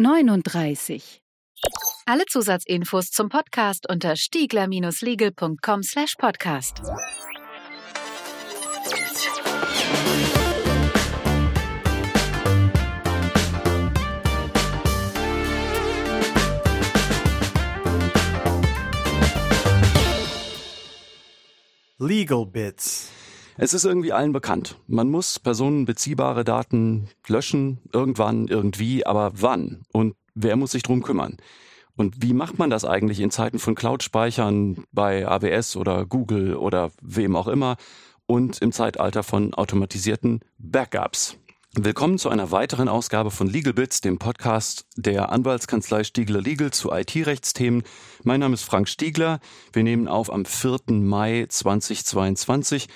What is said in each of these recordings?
39. Alle Zusatzinfos zum Podcast unter stiegler-legal.com slash podcast. Legal Bits. Es ist irgendwie allen bekannt. Man muss personenbeziehbare Daten löschen, irgendwann, irgendwie, aber wann? Und wer muss sich drum kümmern? Und wie macht man das eigentlich in Zeiten von Cloud-Speichern bei AWS oder Google oder wem auch immer und im Zeitalter von automatisierten Backups? Willkommen zu einer weiteren Ausgabe von LegalBits, dem Podcast der Anwaltskanzlei Stiegler Legal zu IT-Rechtsthemen. Mein Name ist Frank Stiegler. Wir nehmen auf am 4. Mai 2022.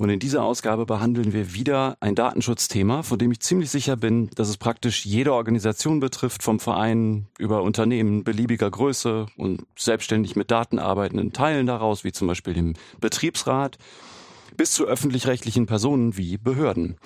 Und in dieser Ausgabe behandeln wir wieder ein Datenschutzthema, von dem ich ziemlich sicher bin, dass es praktisch jede Organisation betrifft, vom Verein über Unternehmen beliebiger Größe und selbstständig mit Daten arbeitenden Teilen daraus, wie zum Beispiel dem Betriebsrat, bis zu öffentlich-rechtlichen Personen wie Behörden.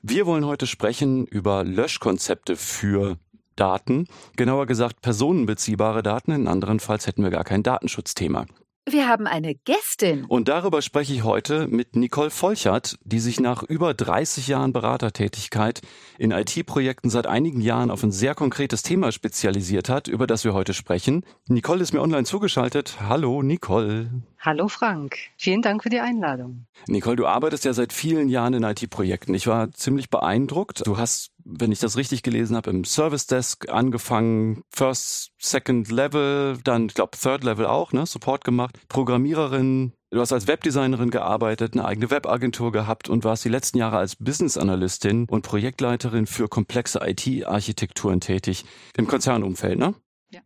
Wir wollen heute sprechen über Löschkonzepte für Daten, genauer gesagt personenbeziehbare Daten, in anderenfalls hätten wir gar kein Datenschutzthema. Wir haben eine Gästin. Und darüber spreche ich heute mit Nicole Volchert, die sich nach über 30 Jahren Beratertätigkeit in IT-Projekten seit einigen Jahren auf ein sehr konkretes Thema spezialisiert hat, über das wir heute sprechen. Nicole ist mir online zugeschaltet. Hallo, Nicole. Hallo Frank, vielen Dank für die Einladung. Nicole, du arbeitest ja seit vielen Jahren in IT-Projekten. Ich war ziemlich beeindruckt. Du hast, wenn ich das richtig gelesen habe, im Service Desk angefangen, First, Second Level, dann, ich glaube, Third Level auch, ne, Support gemacht, Programmiererin. Du hast als Webdesignerin gearbeitet, eine eigene Webagentur gehabt und warst die letzten Jahre als Business Analystin und Projektleiterin für komplexe IT-Architekturen tätig im Konzernumfeld, ne? Ja.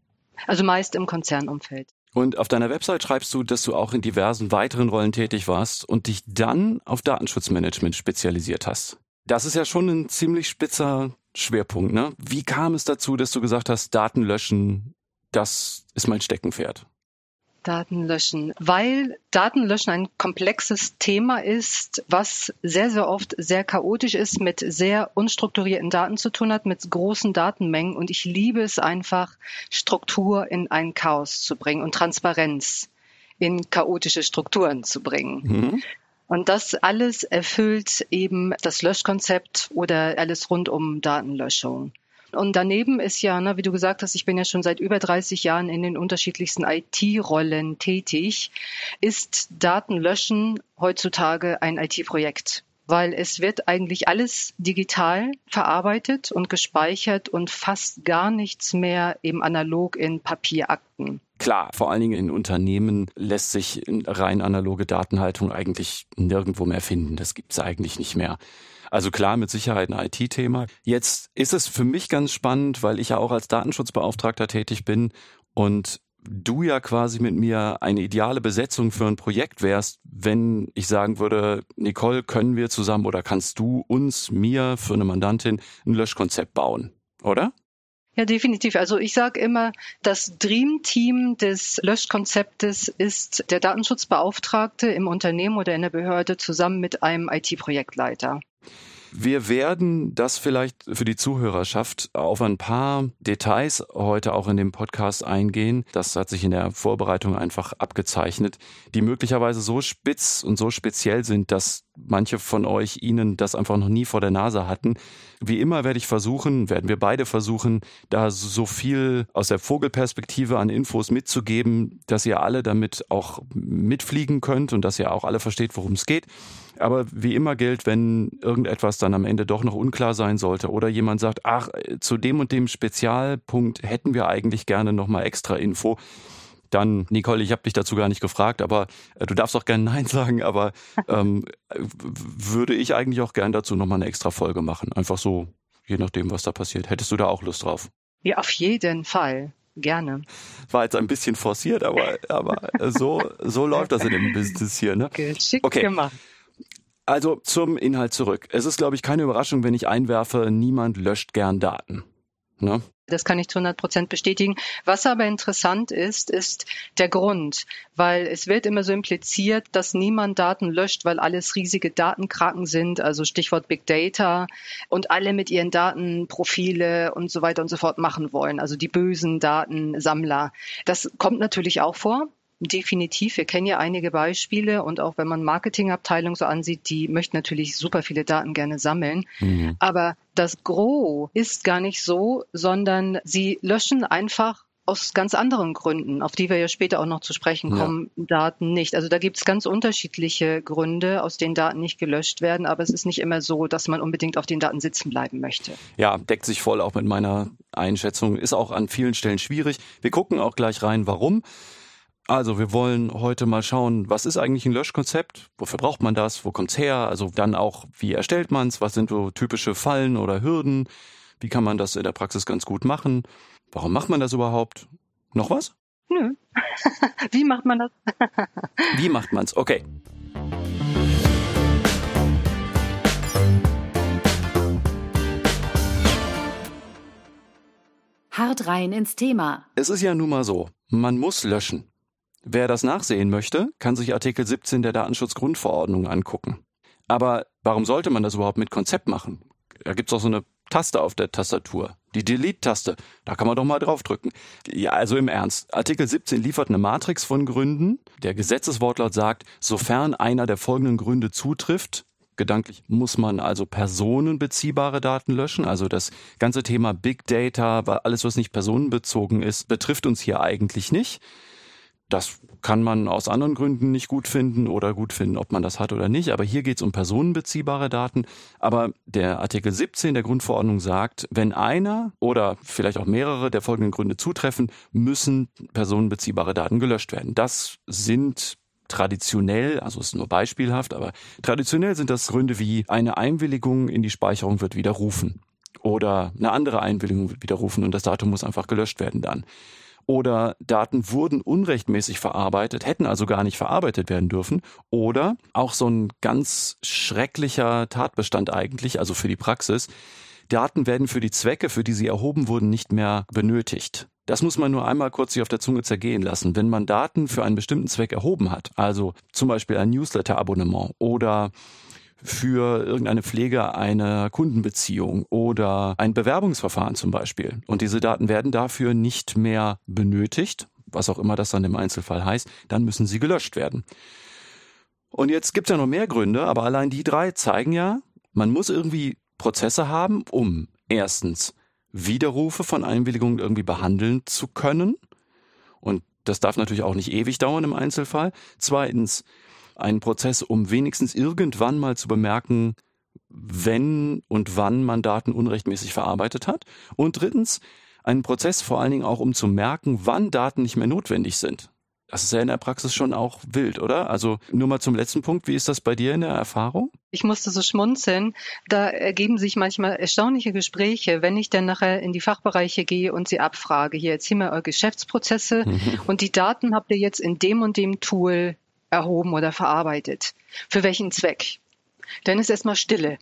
Also meist im Konzernumfeld. Und auf deiner Website schreibst du, dass du auch in diversen weiteren Rollen tätig warst und dich dann auf Datenschutzmanagement spezialisiert hast. Das ist ja schon ein ziemlich spitzer Schwerpunkt, ne? Wie kam es dazu, dass du gesagt hast, Daten löschen, das ist mein Steckenpferd? Daten löschen, weil Datenlöschen ein komplexes Thema ist, was sehr, sehr oft sehr chaotisch ist, mit sehr unstrukturierten Daten zu tun hat, mit großen Datenmengen. Und ich liebe es einfach, Struktur in ein Chaos zu bringen und Transparenz in chaotische Strukturen zu bringen. Mhm. Und das alles erfüllt eben das Löschkonzept oder alles rund um Datenlöschung. Und daneben ist ja, ne, wie du gesagt hast, ich bin ja schon seit über 30 Jahren in den unterschiedlichsten IT-Rollen tätig, ist Datenlöschen heutzutage ein IT-Projekt weil es wird eigentlich alles digital verarbeitet und gespeichert und fast gar nichts mehr eben analog in Papierakten. Klar, vor allen Dingen in Unternehmen lässt sich rein analoge Datenhaltung eigentlich nirgendwo mehr finden. Das gibt es eigentlich nicht mehr. Also klar, mit Sicherheit ein IT-Thema. Jetzt ist es für mich ganz spannend, weil ich ja auch als Datenschutzbeauftragter tätig bin und du ja quasi mit mir eine ideale Besetzung für ein Projekt wärst, wenn ich sagen würde, Nicole, können wir zusammen oder kannst du uns, mir für eine Mandantin ein Löschkonzept bauen, oder? Ja, definitiv. Also ich sage immer, das Dream-Team des Löschkonzeptes ist der Datenschutzbeauftragte im Unternehmen oder in der Behörde zusammen mit einem IT-Projektleiter. Wir werden das vielleicht für die Zuhörerschaft auf ein paar Details heute auch in dem Podcast eingehen. Das hat sich in der Vorbereitung einfach abgezeichnet, die möglicherweise so spitz und so speziell sind, dass manche von euch Ihnen das einfach noch nie vor der Nase hatten. Wie immer werde ich versuchen, werden wir beide versuchen, da so viel aus der Vogelperspektive an Infos mitzugeben, dass ihr alle damit auch mitfliegen könnt und dass ihr auch alle versteht, worum es geht. Aber wie immer gilt, wenn irgendetwas dann am Ende doch noch unklar sein sollte oder jemand sagt, ach, zu dem und dem Spezialpunkt hätten wir eigentlich gerne nochmal extra Info, dann, Nicole, ich habe dich dazu gar nicht gefragt, aber äh, du darfst auch gerne Nein sagen, aber ähm, würde ich eigentlich auch gern dazu nochmal eine extra Folge machen. Einfach so, je nachdem, was da passiert. Hättest du da auch Lust drauf? Ja, auf jeden Fall. Gerne. War jetzt ein bisschen forciert, aber, aber so, so läuft das in dem Business hier. Ne? Okay, schick okay. gemacht. Also zum Inhalt zurück. Es ist, glaube ich, keine Überraschung, wenn ich einwerfe, niemand löscht gern Daten. Ne? Das kann ich zu 100 Prozent bestätigen. Was aber interessant ist, ist der Grund, weil es wird immer so impliziert, dass niemand Daten löscht, weil alles riesige Datenkraken sind, also Stichwort Big Data und alle mit ihren Daten Profile und so weiter und so fort machen wollen, also die bösen Datensammler. Das kommt natürlich auch vor. Definitiv. Wir kennen ja einige Beispiele und auch wenn man Marketingabteilung so ansieht, die möchten natürlich super viele Daten gerne sammeln. Mhm. Aber das Gros ist gar nicht so, sondern sie löschen einfach aus ganz anderen Gründen, auf die wir ja später auch noch zu sprechen kommen, ja. Daten nicht. Also da gibt es ganz unterschiedliche Gründe, aus denen Daten nicht gelöscht werden, aber es ist nicht immer so, dass man unbedingt auf den Daten sitzen bleiben möchte. Ja, deckt sich voll auch mit meiner Einschätzung, ist auch an vielen Stellen schwierig. Wir gucken auch gleich rein, warum. Also wir wollen heute mal schauen, was ist eigentlich ein Löschkonzept? Wofür braucht man das? Wo kommt's her? Also dann auch, wie erstellt man's? Was sind so typische Fallen oder Hürden? Wie kann man das in der Praxis ganz gut machen? Warum macht man das überhaupt? Noch was? Nö. wie macht man das? wie macht man's? Okay. Hart rein ins Thema. Es ist ja nun mal so, man muss löschen. Wer das nachsehen möchte, kann sich Artikel 17 der Datenschutzgrundverordnung angucken. Aber warum sollte man das überhaupt mit Konzept machen? Da gibt's auch so eine Taste auf der Tastatur. Die Delete-Taste. Da kann man doch mal draufdrücken. Ja, also im Ernst. Artikel 17 liefert eine Matrix von Gründen. Der Gesetzeswortlaut sagt, sofern einer der folgenden Gründe zutrifft, gedanklich muss man also personenbeziehbare Daten löschen. Also das ganze Thema Big Data, alles was nicht personenbezogen ist, betrifft uns hier eigentlich nicht. Das kann man aus anderen Gründen nicht gut finden oder gut finden, ob man das hat oder nicht. Aber hier geht es um personenbeziehbare Daten. Aber der Artikel 17 der Grundverordnung sagt, wenn einer oder vielleicht auch mehrere der folgenden Gründe zutreffen, müssen personenbeziehbare Daten gelöscht werden. Das sind traditionell, also ist nur beispielhaft, aber traditionell sind das Gründe wie eine Einwilligung in die Speicherung wird widerrufen oder eine andere Einwilligung wird widerrufen und das Datum muss einfach gelöscht werden dann oder Daten wurden unrechtmäßig verarbeitet, hätten also gar nicht verarbeitet werden dürfen oder auch so ein ganz schrecklicher Tatbestand eigentlich, also für die Praxis. Daten werden für die Zwecke, für die sie erhoben wurden, nicht mehr benötigt. Das muss man nur einmal kurz sich auf der Zunge zergehen lassen. Wenn man Daten für einen bestimmten Zweck erhoben hat, also zum Beispiel ein Newsletter-Abonnement oder für irgendeine Pflege einer Kundenbeziehung oder ein Bewerbungsverfahren zum Beispiel. Und diese Daten werden dafür nicht mehr benötigt, was auch immer das dann im Einzelfall heißt, dann müssen sie gelöscht werden. Und jetzt gibt es ja noch mehr Gründe, aber allein die drei zeigen ja, man muss irgendwie Prozesse haben, um erstens Widerrufe von Einwilligungen irgendwie behandeln zu können. Und das darf natürlich auch nicht ewig dauern im Einzelfall. Zweitens, einen Prozess, um wenigstens irgendwann mal zu bemerken, wenn und wann man Daten unrechtmäßig verarbeitet hat. Und drittens, einen Prozess vor allen Dingen auch, um zu merken, wann Daten nicht mehr notwendig sind. Das ist ja in der Praxis schon auch wild, oder? Also nur mal zum letzten Punkt. Wie ist das bei dir in der Erfahrung? Ich musste so schmunzeln. Da ergeben sich manchmal erstaunliche Gespräche, wenn ich dann nachher in die Fachbereiche gehe und sie abfrage. Hier, erzähl mal eure Geschäftsprozesse mhm. und die Daten habt ihr jetzt in dem und dem Tool erhoben oder verarbeitet. Für welchen Zweck? Dann ist erstmal Stille.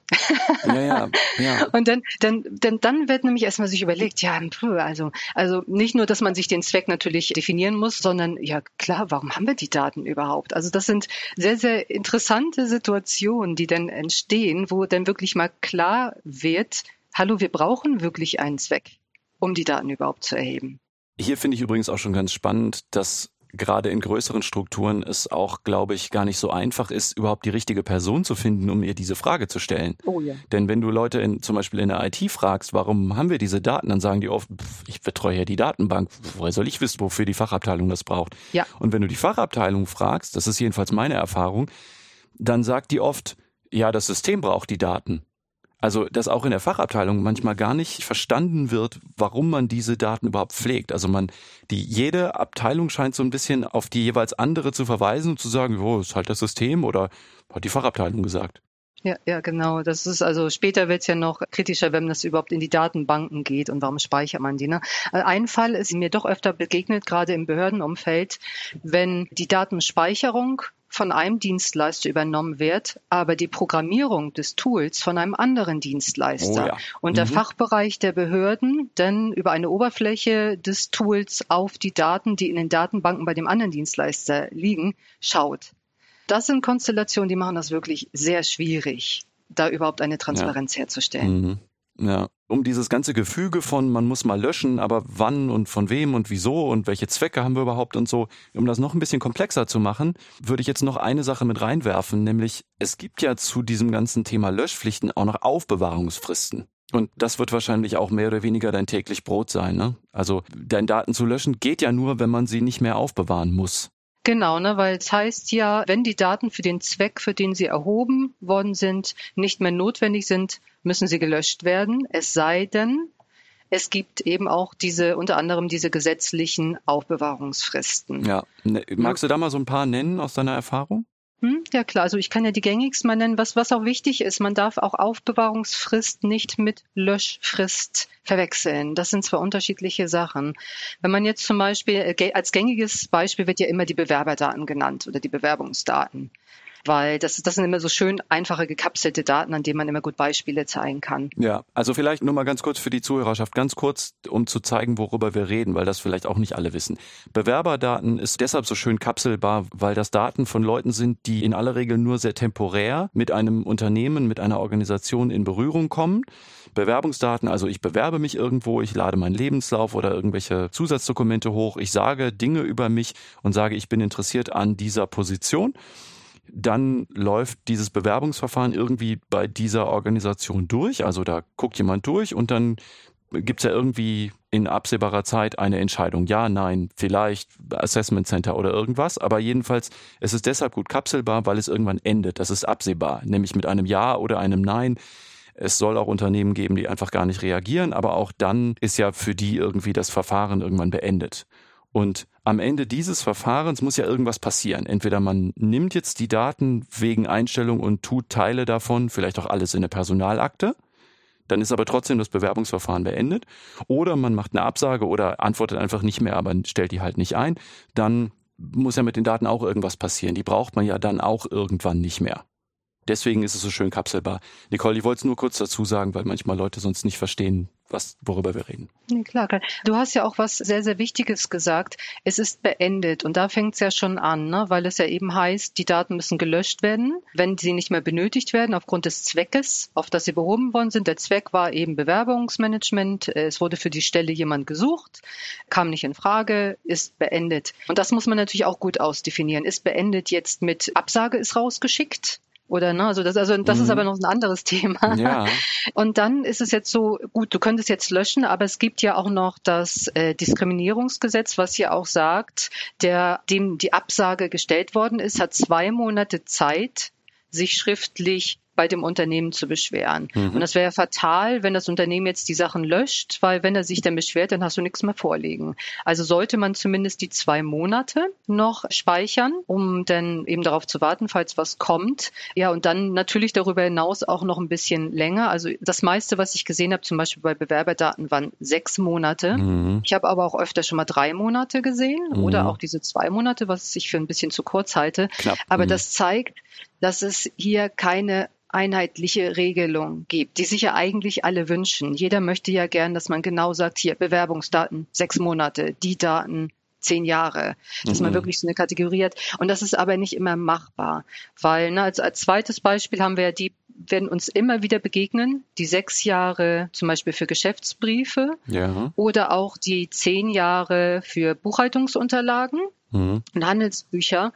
Ja, ja, ja. Und dann, dann, dann, dann wird nämlich erstmal sich überlegt, ja, also, also nicht nur, dass man sich den Zweck natürlich definieren muss, sondern ja klar, warum haben wir die Daten überhaupt? Also das sind sehr, sehr interessante Situationen, die dann entstehen, wo dann wirklich mal klar wird, hallo, wir brauchen wirklich einen Zweck, um die Daten überhaupt zu erheben. Hier finde ich übrigens auch schon ganz spannend, dass gerade in größeren Strukturen es auch, glaube ich, gar nicht so einfach ist, überhaupt die richtige Person zu finden, um ihr diese Frage zu stellen. Oh ja. Denn wenn du Leute in, zum Beispiel in der IT fragst, warum haben wir diese Daten, dann sagen die oft, pff, ich betreue ja die Datenbank, woher soll ich wissen, wofür die Fachabteilung das braucht? Ja. Und wenn du die Fachabteilung fragst, das ist jedenfalls meine Erfahrung, dann sagt die oft, ja, das System braucht die Daten. Also, dass auch in der Fachabteilung manchmal gar nicht verstanden wird, warum man diese Daten überhaupt pflegt. Also man, die, jede Abteilung scheint so ein bisschen auf die jeweils andere zu verweisen und zu sagen, oh, ist halt das System oder hat die Fachabteilung gesagt. Ja, ja, genau. Das ist also später wird es ja noch kritischer, wenn das überhaupt in die Datenbanken geht und warum speichert man die. Ne? Äh, ein Fall ist mir doch öfter begegnet, gerade im Behördenumfeld, wenn die Datenspeicherung von einem Dienstleister übernommen wird, aber die Programmierung des Tools von einem anderen Dienstleister. Oh ja. Und der Mhm. Fachbereich der Behörden dann über eine Oberfläche des Tools auf die Daten, die in den Datenbanken bei dem anderen Dienstleister liegen, schaut. Das sind Konstellationen, die machen das wirklich sehr schwierig, da überhaupt eine Transparenz herzustellen. Mhm. Ja, um dieses ganze Gefüge von man muss mal löschen, aber wann und von wem und wieso und welche Zwecke haben wir überhaupt und so, um das noch ein bisschen komplexer zu machen, würde ich jetzt noch eine Sache mit reinwerfen, nämlich es gibt ja zu diesem ganzen Thema Löschpflichten auch noch Aufbewahrungsfristen. Und das wird wahrscheinlich auch mehr oder weniger dein täglich Brot sein, ne? Also deine Daten zu löschen geht ja nur, wenn man sie nicht mehr aufbewahren muss. Genau, ne, weil es heißt ja, wenn die Daten für den Zweck, für den sie erhoben worden sind, nicht mehr notwendig sind, müssen sie gelöscht werden. Es sei denn, es gibt eben auch diese, unter anderem diese gesetzlichen Aufbewahrungsfristen. Ja. Ne, magst du da mal so ein paar nennen aus deiner Erfahrung? Hm, ja klar, also ich kann ja die gängigsten mal nennen. Was, was auch wichtig ist, man darf auch Aufbewahrungsfrist nicht mit Löschfrist verwechseln. Das sind zwar unterschiedliche Sachen. Wenn man jetzt zum Beispiel, äh, als gängiges Beispiel wird ja immer die Bewerberdaten genannt oder die Bewerbungsdaten. Weil das, das sind immer so schön einfache gekapselte Daten, an denen man immer gut Beispiele zeigen kann. Ja, also vielleicht nur mal ganz kurz für die Zuhörerschaft, ganz kurz, um zu zeigen, worüber wir reden, weil das vielleicht auch nicht alle wissen. Bewerberdaten ist deshalb so schön kapselbar, weil das Daten von Leuten sind, die in aller Regel nur sehr temporär mit einem Unternehmen, mit einer Organisation in Berührung kommen. Bewerbungsdaten, also ich bewerbe mich irgendwo, ich lade meinen Lebenslauf oder irgendwelche Zusatzdokumente hoch, ich sage Dinge über mich und sage, ich bin interessiert an dieser Position dann läuft dieses Bewerbungsverfahren irgendwie bei dieser Organisation durch. Also da guckt jemand durch und dann gibt's ja irgendwie in absehbarer Zeit eine Entscheidung. Ja, nein, vielleicht Assessment Center oder irgendwas. Aber jedenfalls, es ist deshalb gut kapselbar, weil es irgendwann endet. Das ist absehbar, nämlich mit einem Ja oder einem Nein. Es soll auch Unternehmen geben, die einfach gar nicht reagieren, aber auch dann ist ja für die irgendwie das Verfahren irgendwann beendet. Und am Ende dieses Verfahrens muss ja irgendwas passieren. Entweder man nimmt jetzt die Daten wegen Einstellung und tut Teile davon, vielleicht auch alles in eine Personalakte, dann ist aber trotzdem das Bewerbungsverfahren beendet. Oder man macht eine Absage oder antwortet einfach nicht mehr, aber stellt die halt nicht ein. Dann muss ja mit den Daten auch irgendwas passieren. Die braucht man ja dann auch irgendwann nicht mehr. Deswegen ist es so schön kapselbar. Nicole, ich wollte es nur kurz dazu sagen, weil manchmal Leute sonst nicht verstehen, was, worüber wir reden. Klar, klar. Du hast ja auch was sehr, sehr Wichtiges gesagt. Es ist beendet und da fängt es ja schon an, ne? weil es ja eben heißt, die Daten müssen gelöscht werden, wenn sie nicht mehr benötigt werden aufgrund des Zweckes, auf das sie behoben worden sind. Der Zweck war eben Bewerbungsmanagement. Es wurde für die Stelle jemand gesucht, kam nicht in Frage, ist beendet. Und das muss man natürlich auch gut ausdefinieren. Ist beendet jetzt mit Absage ist rausgeschickt? Oder ne, also das, also das ist Mhm. aber noch ein anderes Thema. Ja. Und dann ist es jetzt so, gut, du könntest jetzt löschen, aber es gibt ja auch noch das äh, Diskriminierungsgesetz, was hier auch sagt, der, dem die Absage gestellt worden ist, hat zwei Monate Zeit, sich schriftlich bei dem Unternehmen zu beschweren. Mhm. Und das wäre ja fatal, wenn das Unternehmen jetzt die Sachen löscht, weil wenn er sich dann beschwert, dann hast du nichts mehr vorliegen. Also sollte man zumindest die zwei Monate noch speichern, um dann eben darauf zu warten, falls was kommt. Ja, und dann natürlich darüber hinaus auch noch ein bisschen länger. Also das meiste, was ich gesehen habe, zum Beispiel bei Bewerberdaten, waren sechs Monate. Mhm. Ich habe aber auch öfter schon mal drei Monate gesehen Mhm. oder auch diese zwei Monate, was ich für ein bisschen zu kurz halte. Knapp. Aber Mhm. das zeigt, dass es hier keine einheitliche Regelung gibt, die sich ja eigentlich alle wünschen. Jeder möchte ja gern, dass man genau sagt, hier Bewerbungsdaten sechs Monate, die Daten zehn Jahre, dass man Mhm. wirklich so eine Kategorie hat. Und das ist aber nicht immer machbar, weil ne, als, als zweites Beispiel haben wir ja die werden uns immer wieder begegnen, die sechs Jahre zum Beispiel für Geschäftsbriefe Ja. oder auch die zehn Jahre für Buchhaltungsunterlagen Mhm. und Handelsbücher,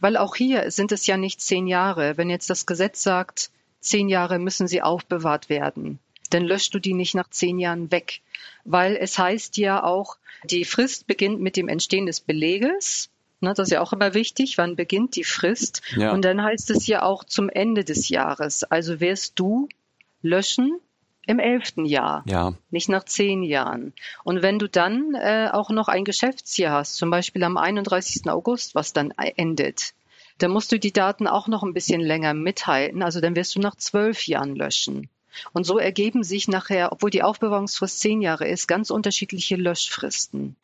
weil auch hier sind es ja nicht zehn Jahre. Wenn jetzt das Gesetz sagt, zehn Jahre müssen sie aufbewahrt werden, dann löscht du die nicht nach zehn Jahren weg, weil es heißt ja auch, die Frist beginnt mit dem Entstehen des Beleges. Ne, das ist ja auch immer wichtig, wann beginnt die Frist. Ja. Und dann heißt es ja auch zum Ende des Jahres. Also wirst du löschen im elften Jahr Ja. nicht nach zehn Jahren. Und wenn du dann äh, auch noch ein Geschäftsjahr hast, zum Beispiel am 31. August, was dann endet, dann musst du die Daten auch noch ein bisschen länger mithalten. Also dann wirst du nach zwölf Jahren löschen. Und so ergeben sich nachher, obwohl die Aufbewahrungsfrist zehn Jahre ist, ganz unterschiedliche Löschfristen.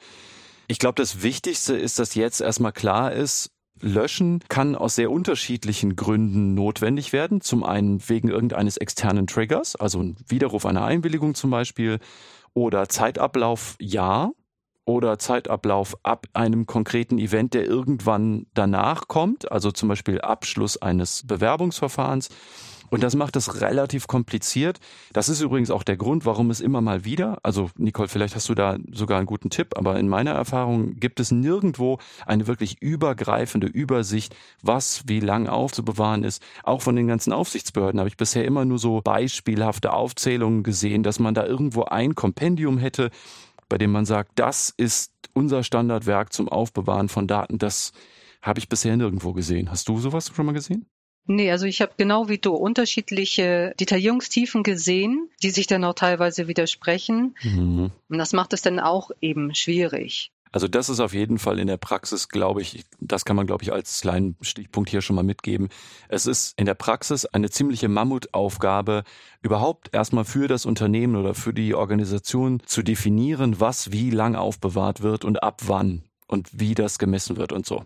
Ich glaube, das Wichtigste ist, dass jetzt erstmal klar ist, Löschen kann aus sehr unterschiedlichen Gründen notwendig werden. Zum einen wegen irgendeines externen Triggers, also ein Widerruf einer Einwilligung zum Beispiel, oder Zeitablauf ja, oder Zeitablauf ab einem konkreten Event, der irgendwann danach kommt, also zum Beispiel Abschluss eines Bewerbungsverfahrens. Und das macht es relativ kompliziert. Das ist übrigens auch der Grund, warum es immer mal wieder, also Nicole, vielleicht hast du da sogar einen guten Tipp, aber in meiner Erfahrung gibt es nirgendwo eine wirklich übergreifende Übersicht, was wie lang aufzubewahren ist. Auch von den ganzen Aufsichtsbehörden habe ich bisher immer nur so beispielhafte Aufzählungen gesehen, dass man da irgendwo ein Kompendium hätte, bei dem man sagt, das ist unser Standardwerk zum Aufbewahren von Daten. Das habe ich bisher nirgendwo gesehen. Hast du sowas schon mal gesehen? Nee, also ich habe genau wie du unterschiedliche Detaillierungstiefen gesehen, die sich dann auch teilweise widersprechen. Mhm. Und das macht es dann auch eben schwierig. Also das ist auf jeden Fall in der Praxis, glaube ich, das kann man, glaube ich, als kleinen Stichpunkt hier schon mal mitgeben. Es ist in der Praxis eine ziemliche Mammutaufgabe, überhaupt erstmal für das Unternehmen oder für die Organisation zu definieren, was wie lang aufbewahrt wird und ab wann und wie das gemessen wird und so.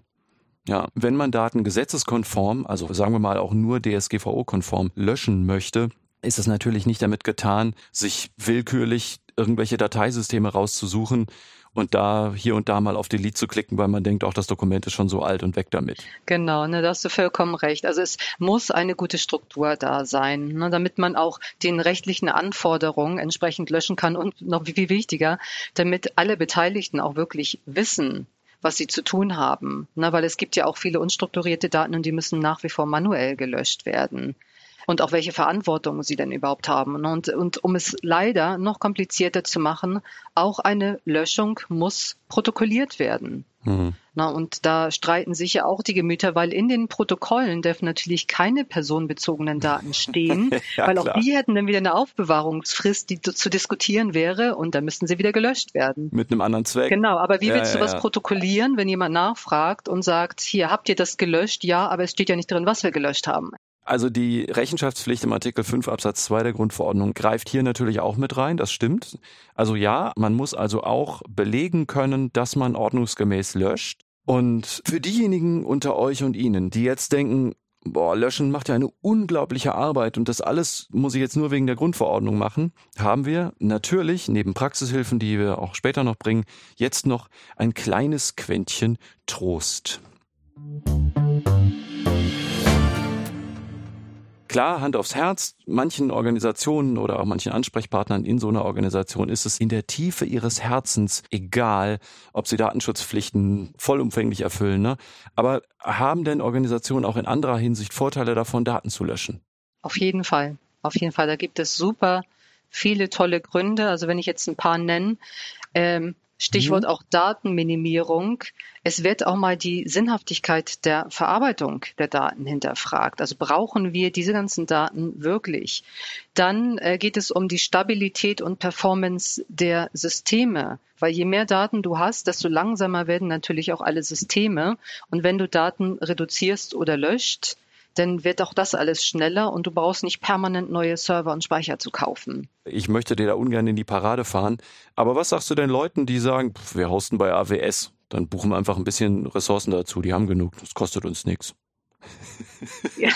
Ja, wenn man Daten gesetzeskonform, also sagen wir mal auch nur DSGVO-konform löschen möchte, ist es natürlich nicht damit getan, sich willkürlich irgendwelche Dateisysteme rauszusuchen und da hier und da mal auf Delete zu klicken, weil man denkt, auch das Dokument ist schon so alt und weg damit. Genau, ne, da hast du vollkommen recht. Also es muss eine gute Struktur da sein, ne, damit man auch den rechtlichen Anforderungen entsprechend löschen kann und noch viel wichtiger, damit alle Beteiligten auch wirklich wissen, was sie zu tun haben. Ne, weil es gibt ja auch viele unstrukturierte Daten und die müssen nach wie vor manuell gelöscht werden. Und auch welche Verantwortung sie denn überhaupt haben. Und, und um es leider noch komplizierter zu machen, auch eine Löschung muss protokolliert werden. Mhm. Na, und da streiten sich ja auch die Gemüter, weil in den Protokollen dürfen natürlich keine personenbezogenen Daten stehen, ja, weil auch die hätten dann wieder eine Aufbewahrungsfrist, die zu diskutieren wäre und dann müssten sie wieder gelöscht werden. Mit einem anderen Zweck. Genau, aber wie ja, willst du was protokollieren, wenn jemand nachfragt und sagt, hier habt ihr das gelöscht? Ja, aber es steht ja nicht drin, was wir gelöscht haben. Also die Rechenschaftspflicht im Artikel 5 Absatz 2 der Grundverordnung greift hier natürlich auch mit rein, das stimmt. Also ja, man muss also auch belegen können, dass man ordnungsgemäß löscht. Und für diejenigen unter euch und Ihnen, die jetzt denken, boah, löschen macht ja eine unglaubliche Arbeit und das alles muss ich jetzt nur wegen der Grundverordnung machen, haben wir natürlich neben Praxishilfen, die wir auch später noch bringen, jetzt noch ein kleines Quäntchen Trost. Klar, Hand aufs Herz, manchen Organisationen oder auch manchen Ansprechpartnern in so einer Organisation ist es in der Tiefe ihres Herzens egal, ob sie Datenschutzpflichten vollumfänglich erfüllen. Ne? Aber haben denn Organisationen auch in anderer Hinsicht Vorteile davon, Daten zu löschen? Auf jeden Fall. Auf jeden Fall. Da gibt es super viele tolle Gründe. Also wenn ich jetzt ein paar nenne, ähm, Stichwort mhm. auch Datenminimierung. Es wird auch mal die Sinnhaftigkeit der Verarbeitung der Daten hinterfragt. Also brauchen wir diese ganzen Daten wirklich? Dann äh, geht es um die Stabilität und Performance der Systeme. Weil je mehr Daten du hast, desto langsamer werden natürlich auch alle Systeme. Und wenn du Daten reduzierst oder löscht, dann wird auch das alles schneller und du brauchst nicht permanent neue Server und Speicher zu kaufen. Ich möchte dir da ungern in die Parade fahren, aber was sagst du den Leuten, die sagen, wir hosten bei AWS, dann buchen wir einfach ein bisschen Ressourcen dazu, die haben genug, das kostet uns nichts. Ja.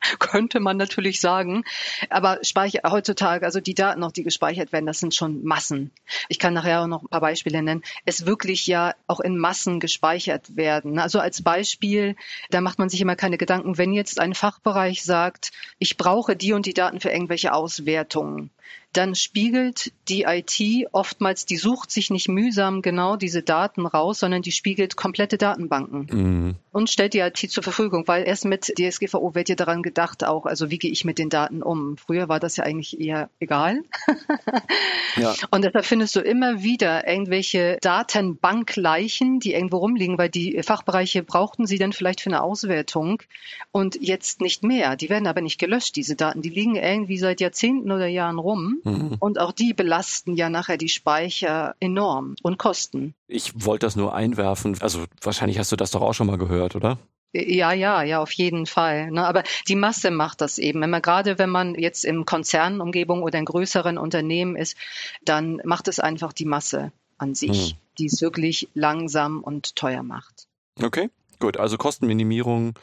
könnte man natürlich sagen. Aber Speicher, heutzutage, also die Daten noch, die gespeichert werden, das sind schon Massen. Ich kann nachher auch noch ein paar Beispiele nennen. Es wirklich ja auch in Massen gespeichert werden. Also als Beispiel, da macht man sich immer keine Gedanken, wenn jetzt ein Fachbereich sagt, ich brauche die und die Daten für irgendwelche Auswertungen dann spiegelt die IT oftmals, die sucht sich nicht mühsam genau diese Daten raus, sondern die spiegelt komplette Datenbanken mhm. und stellt die IT zur Verfügung, weil erst mit DSGVO wird ja daran gedacht auch, also wie gehe ich mit den Daten um. Früher war das ja eigentlich eher egal. ja. Und deshalb findest du immer wieder irgendwelche Datenbankleichen, die irgendwo rumliegen, weil die Fachbereiche brauchten sie dann vielleicht für eine Auswertung und jetzt nicht mehr. Die werden aber nicht gelöscht, diese Daten. Die liegen irgendwie seit Jahrzehnten oder Jahren rum Mhm. Und auch die belasten ja nachher die Speicher enorm und kosten. Ich wollte das nur einwerfen. Also wahrscheinlich hast du das doch auch schon mal gehört, oder? Ja, ja, ja, auf jeden Fall. Ne? Aber die Masse macht das eben. Wenn man, gerade wenn man jetzt im Konzernumgebung oder in größeren Unternehmen ist, dann macht es einfach die Masse an sich, hm. die es wirklich langsam und teuer macht. Okay. Gut, also Kostenminimierung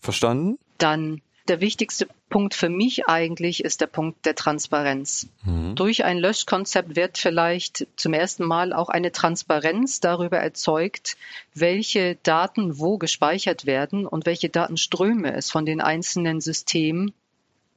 verstanden. Dann der wichtigste Punkt für mich eigentlich ist der Punkt der Transparenz. Mhm. Durch ein Löschkonzept wird vielleicht zum ersten Mal auch eine Transparenz darüber erzeugt, welche Daten wo gespeichert werden und welche Datenströme es von den einzelnen Systemen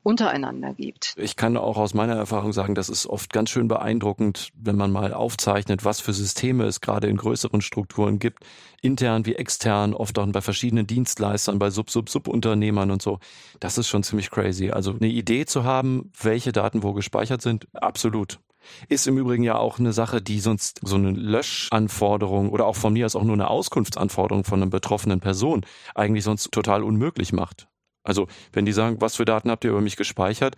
untereinander gibt. Ich kann auch aus meiner Erfahrung sagen, das ist oft ganz schön beeindruckend, wenn man mal aufzeichnet, was für Systeme es gerade in größeren Strukturen gibt, intern wie extern, oft auch bei verschiedenen Dienstleistern, bei Sub-Sub-Sub-Unternehmern und so. Das ist schon ziemlich crazy. Also eine Idee zu haben, welche Daten wo gespeichert sind, absolut. Ist im Übrigen ja auch eine Sache, die sonst so eine Löschanforderung oder auch von mir aus auch nur eine Auskunftsanforderung von einer betroffenen Person eigentlich sonst total unmöglich macht. Also wenn die sagen, was für Daten habt ihr über mich gespeichert?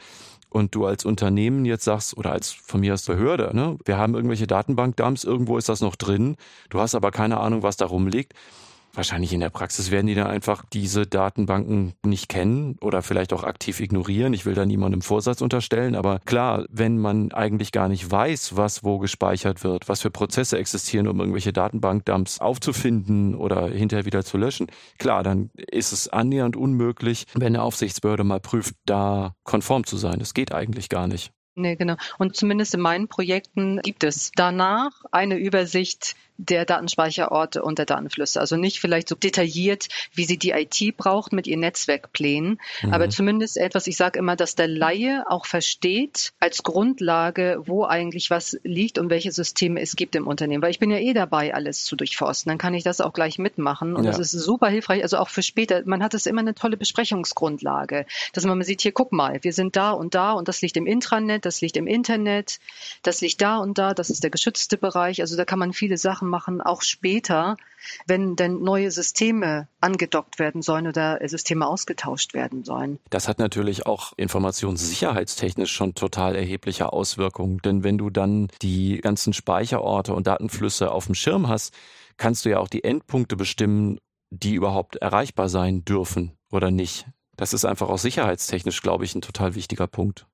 Und du als Unternehmen jetzt sagst oder als von mir als Behörde, ne, wir haben irgendwelche Datenbankdumps, irgendwo ist das noch drin, du hast aber keine Ahnung, was da rumliegt, Wahrscheinlich in der Praxis werden die dann einfach diese Datenbanken nicht kennen oder vielleicht auch aktiv ignorieren. Ich will da niemandem Vorsatz unterstellen, aber klar, wenn man eigentlich gar nicht weiß, was wo gespeichert wird, was für Prozesse existieren, um irgendwelche Datenbankdumps aufzufinden oder hinterher wieder zu löschen, klar, dann ist es annähernd unmöglich, wenn eine Aufsichtsbehörde mal prüft, da konform zu sein. Das geht eigentlich gar nicht. Nee, genau. Und zumindest in meinen Projekten gibt es danach eine Übersicht der Datenspeicherorte und der Datenflüsse. Also nicht vielleicht so detailliert, wie sie die IT braucht mit ihren Netzwerkplänen, mhm. aber zumindest etwas, ich sage immer, dass der Laie auch versteht als Grundlage, wo eigentlich was liegt und welche Systeme es gibt im Unternehmen. Weil ich bin ja eh dabei, alles zu durchforsten. Dann kann ich das auch gleich mitmachen und ja. das ist super hilfreich. Also auch für später. Man hat es immer eine tolle Besprechungsgrundlage, dass man sieht, hier guck mal, wir sind da und da und das liegt im Intranet, das liegt im Internet, das liegt da und da, das ist der geschützte Bereich. Also da kann man viele Sachen Sachen machen, auch später, wenn denn neue Systeme angedockt werden sollen oder Systeme ausgetauscht werden sollen. Das hat natürlich auch informationssicherheitstechnisch schon total erhebliche Auswirkungen. Denn wenn du dann die ganzen Speicherorte und Datenflüsse auf dem Schirm hast, kannst du ja auch die Endpunkte bestimmen, die überhaupt erreichbar sein dürfen oder nicht. Das ist einfach auch sicherheitstechnisch, glaube ich, ein total wichtiger Punkt.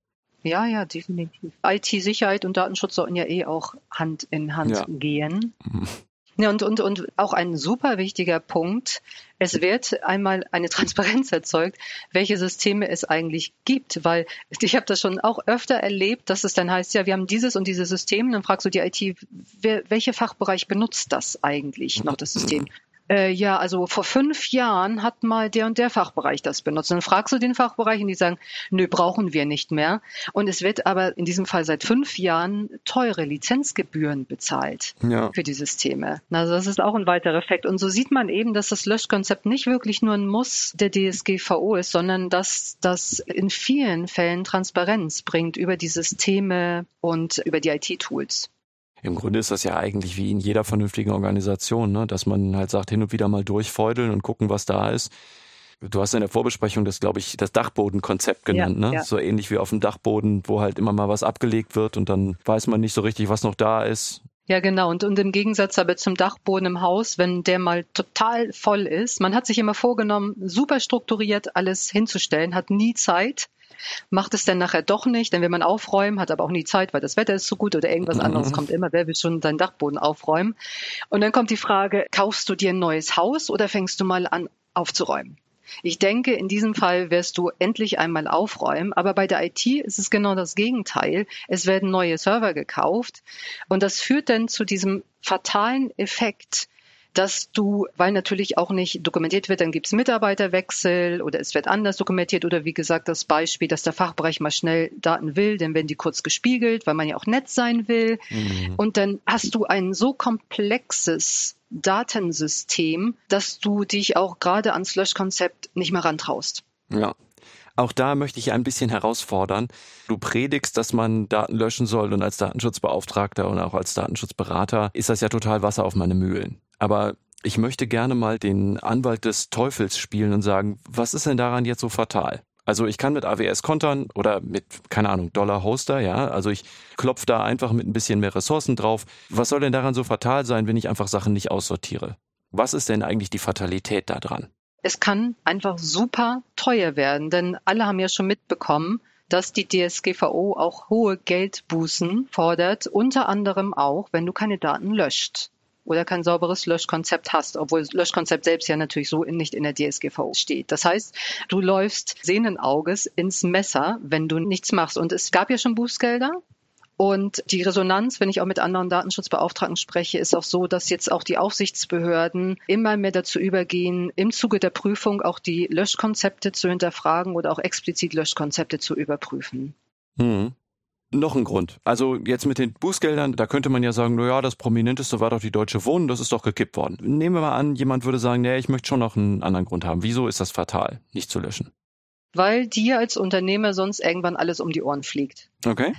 Ja, ja, definitiv. IT-Sicherheit und Datenschutz sollten ja eh auch Hand in Hand ja. gehen. Mhm. Ja, und, und, und auch ein super wichtiger Punkt. Es wird einmal eine Transparenz erzeugt, welche Systeme es eigentlich gibt, weil ich habe das schon auch öfter erlebt, dass es dann heißt, ja, wir haben dieses und dieses System, dann fragst du die IT, wer, welcher Fachbereich benutzt das eigentlich noch, das System? Äh, ja, also vor fünf Jahren hat mal der und der Fachbereich das benutzt. Dann fragst du den Fachbereich und die sagen, nö, brauchen wir nicht mehr. Und es wird aber in diesem Fall seit fünf Jahren teure Lizenzgebühren bezahlt ja. für die Systeme. Also das ist auch ein weiterer Effekt. Und so sieht man eben, dass das Löschkonzept nicht wirklich nur ein Muss der DSGVO ist, sondern dass das in vielen Fällen Transparenz bringt über die Systeme und über die IT-Tools. Im Grunde ist das ja eigentlich wie in jeder vernünftigen Organisation, ne? dass man halt sagt, hin und wieder mal durchfeudeln und gucken, was da ist. Du hast in der Vorbesprechung das, glaube ich, das Dachbodenkonzept genannt, ja, ne? Ja. So ähnlich wie auf dem Dachboden, wo halt immer mal was abgelegt wird und dann weiß man nicht so richtig, was noch da ist. Ja, genau. Und, und im Gegensatz aber zum Dachboden im Haus, wenn der mal total voll ist, man hat sich immer vorgenommen, super strukturiert alles hinzustellen, hat nie Zeit macht es dann nachher doch nicht, dann will man aufräumen, hat aber auch nie Zeit, weil das Wetter ist so gut oder irgendwas mhm. anderes kommt immer. Wer will schon deinen Dachboden aufräumen? Und dann kommt die Frage, kaufst du dir ein neues Haus oder fängst du mal an aufzuräumen? Ich denke, in diesem Fall wirst du endlich einmal aufräumen, aber bei der IT ist es genau das Gegenteil. Es werden neue Server gekauft und das führt dann zu diesem fatalen Effekt, dass du, weil natürlich auch nicht dokumentiert wird, dann gibt es Mitarbeiterwechsel oder es wird anders dokumentiert oder wie gesagt das Beispiel, dass der Fachbereich mal schnell Daten will, dann werden die kurz gespiegelt, weil man ja auch nett sein will. Mhm. Und dann hast du ein so komplexes Datensystem, dass du dich auch gerade ans Löschkonzept nicht mehr rantraust. Ja. Auch da möchte ich ein bisschen herausfordern. Du predigst, dass man Daten löschen soll und als Datenschutzbeauftragter und auch als Datenschutzberater ist das ja total Wasser auf meine Mühlen. Aber ich möchte gerne mal den Anwalt des Teufels spielen und sagen, was ist denn daran jetzt so fatal? Also ich kann mit AWS kontern oder mit, keine Ahnung, Dollar Hoster, ja. Also ich klopfe da einfach mit ein bisschen mehr Ressourcen drauf. Was soll denn daran so fatal sein, wenn ich einfach Sachen nicht aussortiere? Was ist denn eigentlich die Fatalität daran? Es kann einfach super teuer werden, denn alle haben ja schon mitbekommen, dass die DSGVO auch hohe Geldbußen fordert, unter anderem auch, wenn du keine Daten löscht. Oder kein sauberes Löschkonzept hast, obwohl das Löschkonzept selbst ja natürlich so nicht in der DSGVO steht. Das heißt, du läufst sehenden Auges ins Messer, wenn du nichts machst. Und es gab ja schon Bußgelder. Und die Resonanz, wenn ich auch mit anderen Datenschutzbeauftragten spreche, ist auch so, dass jetzt auch die Aufsichtsbehörden immer mehr dazu übergehen, im Zuge der Prüfung auch die Löschkonzepte zu hinterfragen oder auch explizit Löschkonzepte zu überprüfen. Hm. Noch ein Grund. Also jetzt mit den Bußgeldern, da könnte man ja sagen, na ja, das prominenteste war doch die Deutsche Wohnen, das ist doch gekippt worden. Nehmen wir mal an, jemand würde sagen, nee, ich möchte schon noch einen anderen Grund haben. Wieso ist das fatal, nicht zu löschen? Weil dir als Unternehmer sonst irgendwann alles um die Ohren fliegt. Okay.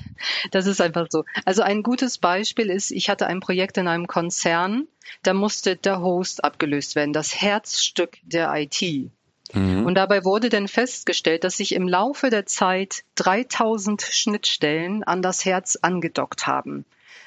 Das ist einfach so. Also ein gutes Beispiel ist, ich hatte ein Projekt in einem Konzern, da musste der Host abgelöst werden, das Herzstück der IT. Mhm. Und dabei wurde dann festgestellt, dass sich im Laufe der Zeit 3000 Schnittstellen an das Herz angedockt haben.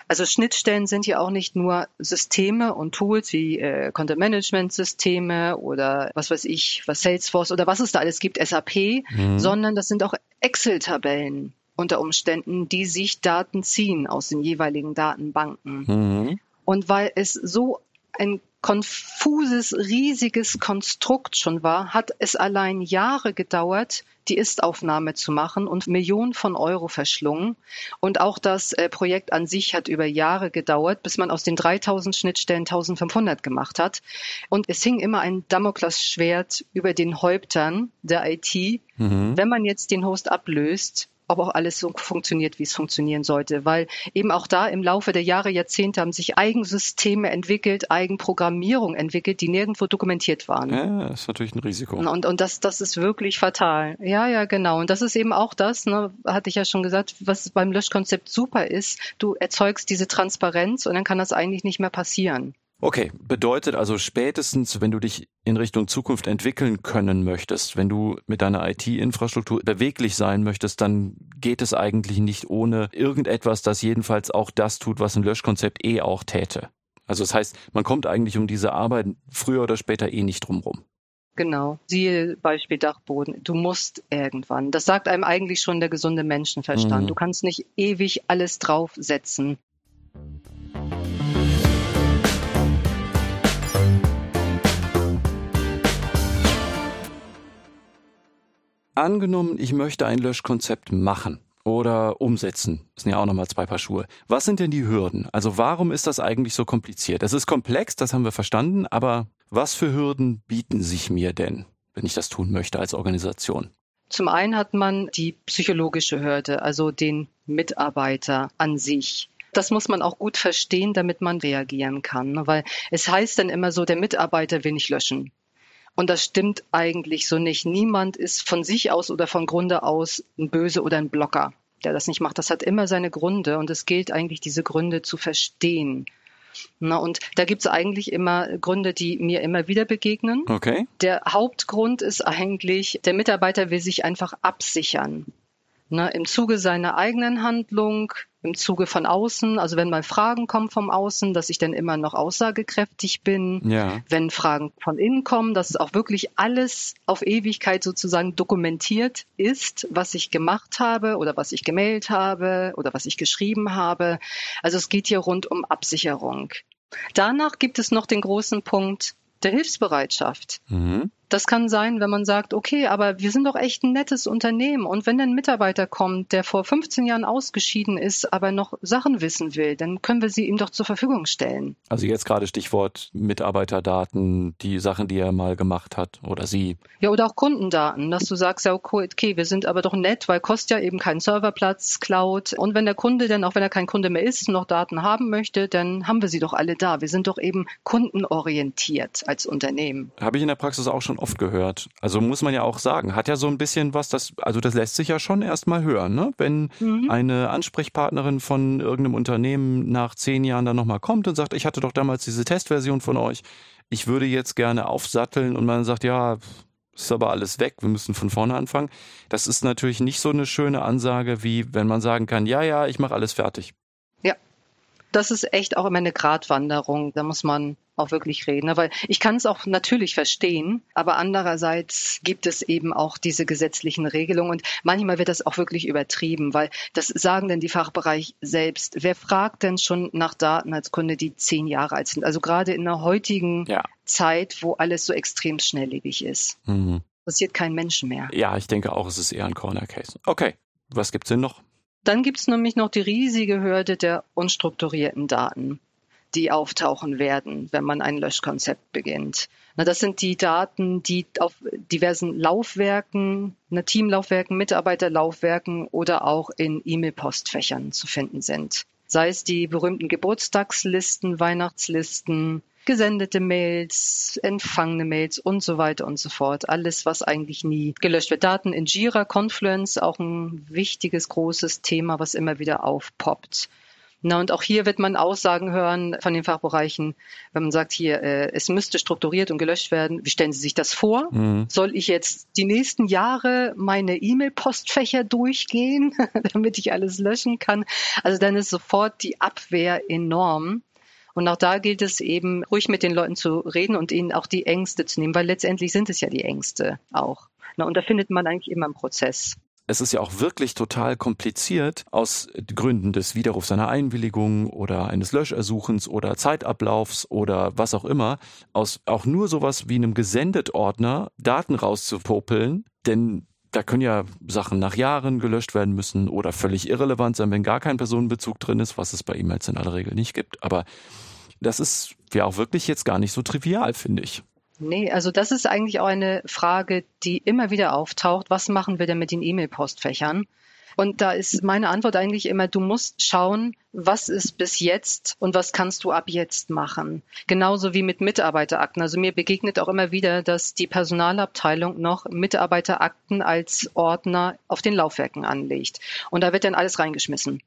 Also Schnittstellen sind ja auch nicht nur Systeme und Tools wie äh, Content Management Systeme oder was weiß ich, was Salesforce oder was es da alles gibt, SAP, mhm. sondern das sind auch Excel-Tabellen unter Umständen, die sich Daten ziehen aus den jeweiligen Datenbanken. Mhm. Und weil es so ein konfuses, riesiges Konstrukt schon war, hat es allein Jahre gedauert, die Ist-Aufnahme zu machen und Millionen von Euro verschlungen. Und auch das äh, Projekt an sich hat über Jahre gedauert, bis man aus den 3000 Schnittstellen 1500 gemacht hat. Und es hing immer ein Damoklesschwert über den Häuptern der IT. Mhm. Wenn man jetzt den Host ablöst, ob auch alles so funktioniert, wie es funktionieren sollte. Weil eben auch da im Laufe der Jahre, Jahrzehnte haben sich Eigensysteme entwickelt, Eigenprogrammierung entwickelt, die nirgendwo dokumentiert waren. Ja, das ist natürlich ein Risiko. Und, und das, das ist wirklich fatal. Ja, ja, genau. Und das ist eben auch das, ne, hatte ich ja schon gesagt, was beim Löschkonzept super ist. Du erzeugst diese Transparenz und dann kann das eigentlich nicht mehr passieren. Okay, bedeutet also spätestens, wenn du dich in Richtung Zukunft entwickeln können möchtest, wenn du mit deiner IT-Infrastruktur beweglich sein möchtest, dann geht es eigentlich nicht ohne irgendetwas, das jedenfalls auch das tut, was ein Löschkonzept eh auch täte. Also das heißt, man kommt eigentlich um diese Arbeit früher oder später eh nicht drumrum. Genau. Siehe Beispiel Dachboden. Du musst irgendwann. Das sagt einem eigentlich schon der gesunde Menschenverstand. Mhm. Du kannst nicht ewig alles draufsetzen. Angenommen, ich möchte ein Löschkonzept machen oder umsetzen. Das sind ja auch nochmal zwei Paar Schuhe. Was sind denn die Hürden? Also warum ist das eigentlich so kompliziert? Es ist komplex, das haben wir verstanden, aber was für Hürden bieten sich mir denn, wenn ich das tun möchte als Organisation? Zum einen hat man die psychologische Hürde, also den Mitarbeiter an sich. Das muss man auch gut verstehen, damit man reagieren kann, weil es heißt dann immer so, der Mitarbeiter will nicht löschen. Und das stimmt eigentlich so nicht. Niemand ist von sich aus oder von Grunde aus ein Böse oder ein Blocker, der das nicht macht. Das hat immer seine Gründe und es gilt eigentlich, diese Gründe zu verstehen. Na, und da gibt es eigentlich immer Gründe, die mir immer wieder begegnen. Okay. Der Hauptgrund ist eigentlich, der Mitarbeiter will sich einfach absichern. Na, Im Zuge seiner eigenen Handlung im Zuge von außen, also wenn mal Fragen kommen vom Außen, dass ich dann immer noch aussagekräftig bin. Ja. Wenn Fragen von innen kommen, dass auch wirklich alles auf Ewigkeit sozusagen dokumentiert ist, was ich gemacht habe oder was ich gemeldet habe oder was ich geschrieben habe. Also es geht hier rund um Absicherung. Danach gibt es noch den großen Punkt der Hilfsbereitschaft. Mhm. Das kann sein, wenn man sagt, okay, aber wir sind doch echt ein nettes Unternehmen. Und wenn ein Mitarbeiter kommt, der vor 15 Jahren ausgeschieden ist, aber noch Sachen wissen will, dann können wir sie ihm doch zur Verfügung stellen. Also jetzt gerade Stichwort Mitarbeiterdaten, die Sachen, die er mal gemacht hat oder sie. Ja, oder auch Kundendaten, dass du sagst, ja, okay, wir sind aber doch nett, weil kostet ja eben keinen Serverplatz, Cloud. Und wenn der Kunde dann, auch wenn er kein Kunde mehr ist, noch Daten haben möchte, dann haben wir sie doch alle da. Wir sind doch eben kundenorientiert als Unternehmen. Habe ich in der Praxis auch schon schon oft gehört. Also muss man ja auch sagen, hat ja so ein bisschen was, das, also das lässt sich ja schon erstmal hören, ne? Wenn mhm. eine Ansprechpartnerin von irgendeinem Unternehmen nach zehn Jahren dann nochmal kommt und sagt, ich hatte doch damals diese Testversion von euch, ich würde jetzt gerne aufsatteln und man sagt, ja, ist aber alles weg, wir müssen von vorne anfangen. Das ist natürlich nicht so eine schöne Ansage, wie wenn man sagen kann, ja, ja, ich mache alles fertig. Das ist echt auch immer eine Gratwanderung. Da muss man auch wirklich reden. Weil ich kann es auch natürlich verstehen, aber andererseits gibt es eben auch diese gesetzlichen Regelungen und manchmal wird das auch wirklich übertrieben, weil das sagen denn die Fachbereich selbst. Wer fragt denn schon nach Daten als Kunde, die zehn Jahre alt sind? Also gerade in der heutigen ja. Zeit, wo alles so extrem schnelllebig ist. Mhm. Passiert kein Mensch mehr. Ja, ich denke auch, es ist eher ein Corner Case. Okay, was gibt's denn noch? Dann gibt es nämlich noch die riesige Hürde der unstrukturierten Daten, die auftauchen werden, wenn man ein Löschkonzept beginnt. Na, das sind die Daten, die auf diversen Laufwerken, na, Teamlaufwerken, Mitarbeiterlaufwerken oder auch in E-Mail-Postfächern zu finden sind. Sei es die berühmten Geburtstagslisten, Weihnachtslisten, gesendete Mails, empfangene Mails und so weiter und so fort. Alles, was eigentlich nie gelöscht wird. Daten in Jira, Confluence, auch ein wichtiges, großes Thema, was immer wieder aufpoppt. Na, und auch hier wird man Aussagen hören von den Fachbereichen, wenn man sagt, hier, äh, es müsste strukturiert und gelöscht werden. Wie stellen Sie sich das vor? Mhm. Soll ich jetzt die nächsten Jahre meine E-Mail-Postfächer durchgehen, damit ich alles löschen kann? Also dann ist sofort die Abwehr enorm. Und auch da gilt es eben, ruhig mit den Leuten zu reden und ihnen auch die Ängste zu nehmen, weil letztendlich sind es ja die Ängste auch. und da findet man eigentlich immer einen Prozess. Es ist ja auch wirklich total kompliziert aus Gründen des Widerrufs einer Einwilligung oder eines Löschersuchens oder Zeitablaufs oder was auch immer, aus auch nur sowas wie einem Gesendet-Ordner Daten rauszupopeln, denn da können ja Sachen nach Jahren gelöscht werden müssen oder völlig irrelevant sein, wenn gar kein Personenbezug drin ist, was es bei E-Mails in aller Regel nicht gibt. Aber das ist ja auch wirklich jetzt gar nicht so trivial, finde ich. Nee, also das ist eigentlich auch eine Frage, die immer wieder auftaucht. Was machen wir denn mit den E-Mail-Postfächern? Und da ist meine Antwort eigentlich immer, du musst schauen, was ist bis jetzt und was kannst du ab jetzt machen. Genauso wie mit Mitarbeiterakten. Also mir begegnet auch immer wieder, dass die Personalabteilung noch Mitarbeiterakten als Ordner auf den Laufwerken anlegt. Und da wird dann alles reingeschmissen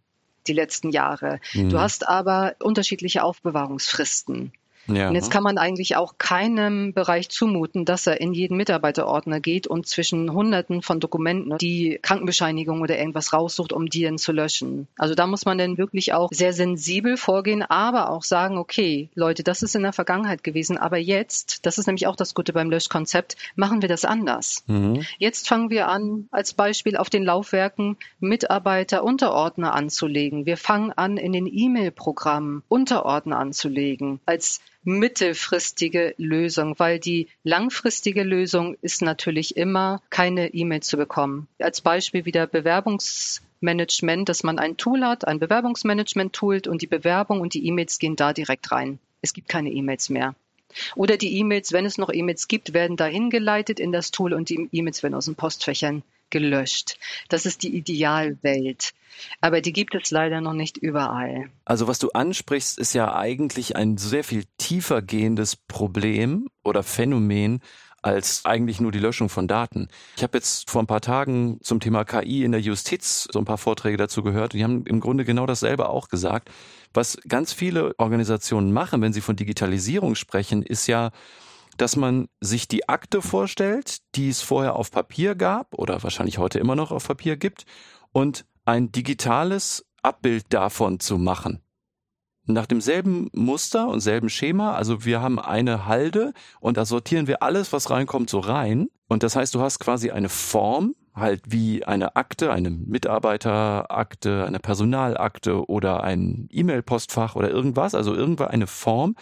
die letzten Jahre. Mhm. Du hast aber unterschiedliche Aufbewahrungsfristen. Ja. Und jetzt kann man eigentlich auch keinem Bereich zumuten, dass er in jeden Mitarbeiterordner geht und zwischen Hunderten von Dokumenten die Krankenbescheinigung oder irgendwas raussucht, um die dann zu löschen. Also da muss man dann wirklich auch sehr sensibel vorgehen, aber auch sagen, okay, Leute, das ist in der Vergangenheit gewesen, aber jetzt, das ist nämlich auch das Gute beim Löschkonzept, machen wir das anders. Mhm. Jetzt fangen wir an, als Beispiel auf den Laufwerken Mitarbeiter Unterordner anzulegen. Wir fangen an, in den E-Mail-Programmen Unterordner anzulegen. Als mittelfristige Lösung, weil die langfristige Lösung ist natürlich immer keine E-Mail zu bekommen. Als Beispiel wieder Bewerbungsmanagement, dass man ein Tool hat, ein Bewerbungsmanagement-Tool und die Bewerbung und die E-Mails gehen da direkt rein. Es gibt keine E-Mails mehr. Oder die E-Mails, wenn es noch E-Mails gibt, werden dahin geleitet in das Tool und die E-Mails werden aus den Postfächern gelöscht. Das ist die Idealwelt. Aber die gibt es leider noch nicht überall. Also was du ansprichst, ist ja eigentlich ein sehr viel tiefer gehendes Problem oder Phänomen als eigentlich nur die Löschung von Daten. Ich habe jetzt vor ein paar Tagen zum Thema KI in der Justiz so ein paar Vorträge dazu gehört. Die haben im Grunde genau dasselbe auch gesagt. Was ganz viele Organisationen machen, wenn sie von Digitalisierung sprechen, ist ja dass man sich die Akte vorstellt, die es vorher auf Papier gab oder wahrscheinlich heute immer noch auf Papier gibt und ein digitales Abbild davon zu machen. Nach demselben Muster und selben Schema, also wir haben eine Halde und da sortieren wir alles, was reinkommt, so rein. Und das heißt, du hast quasi eine Form, halt wie eine Akte, eine Mitarbeiterakte, eine Personalakte oder ein E-Mail-Postfach oder irgendwas, also irgendwo eine Form.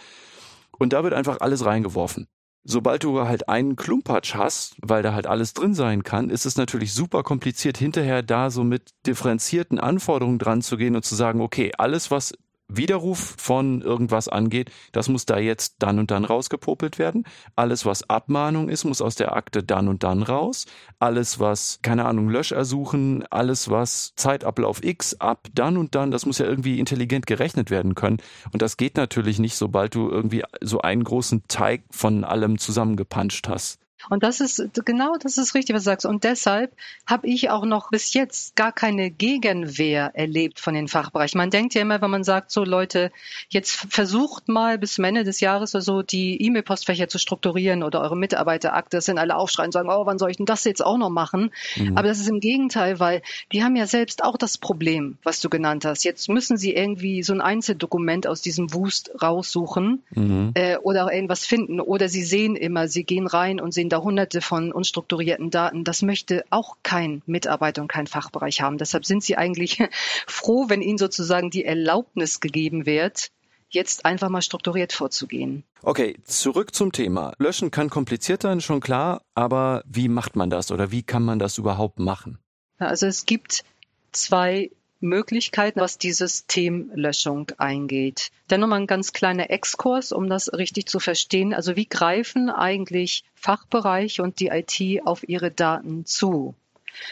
Und da wird einfach alles reingeworfen. Sobald du halt einen Klumpatsch hast, weil da halt alles drin sein kann, ist es natürlich super kompliziert, hinterher da so mit differenzierten Anforderungen dran zu gehen und zu sagen, okay, alles, was Widerruf von irgendwas angeht, das muss da jetzt dann und dann rausgepopelt werden. Alles, was Abmahnung ist, muss aus der Akte dann und dann raus. Alles, was, keine Ahnung, Löschersuchen, alles, was Zeitablauf X ab dann und dann, das muss ja irgendwie intelligent gerechnet werden können. Und das geht natürlich nicht, sobald du irgendwie so einen großen Teig von allem zusammengepanscht hast. Und das ist genau, das ist richtig, was du sagst. Und deshalb habe ich auch noch bis jetzt gar keine Gegenwehr erlebt von den Fachbereichen. Man denkt ja immer, wenn man sagt, so Leute, jetzt versucht mal bis zum Ende des Jahres oder so die E-Mail-Postfächer zu strukturieren oder eure Mitarbeiterakte, das sind alle aufschreien und sagen, oh, wann soll ich denn das jetzt auch noch machen? Mhm. Aber das ist im Gegenteil, weil die haben ja selbst auch das Problem, was du genannt hast. Jetzt müssen sie irgendwie so ein Einzeldokument aus diesem Wust raussuchen mhm. äh, oder auch irgendwas finden. Oder sie sehen immer, sie gehen rein und sehen da hunderte von unstrukturierten Daten. Das möchte auch kein Mitarbeiter und kein Fachbereich haben. Deshalb sind sie eigentlich froh, wenn ihnen sozusagen die Erlaubnis gegeben wird, jetzt einfach mal strukturiert vorzugehen. Okay, zurück zum Thema. Löschen kann kompliziert sein, schon klar, aber wie macht man das oder wie kann man das überhaupt machen? Also es gibt zwei Möglichkeiten, was die Systemlöschung eingeht. Dann nochmal ein ganz kleiner Exkurs, um das richtig zu verstehen. Also wie greifen eigentlich Fachbereiche und die IT auf ihre Daten zu?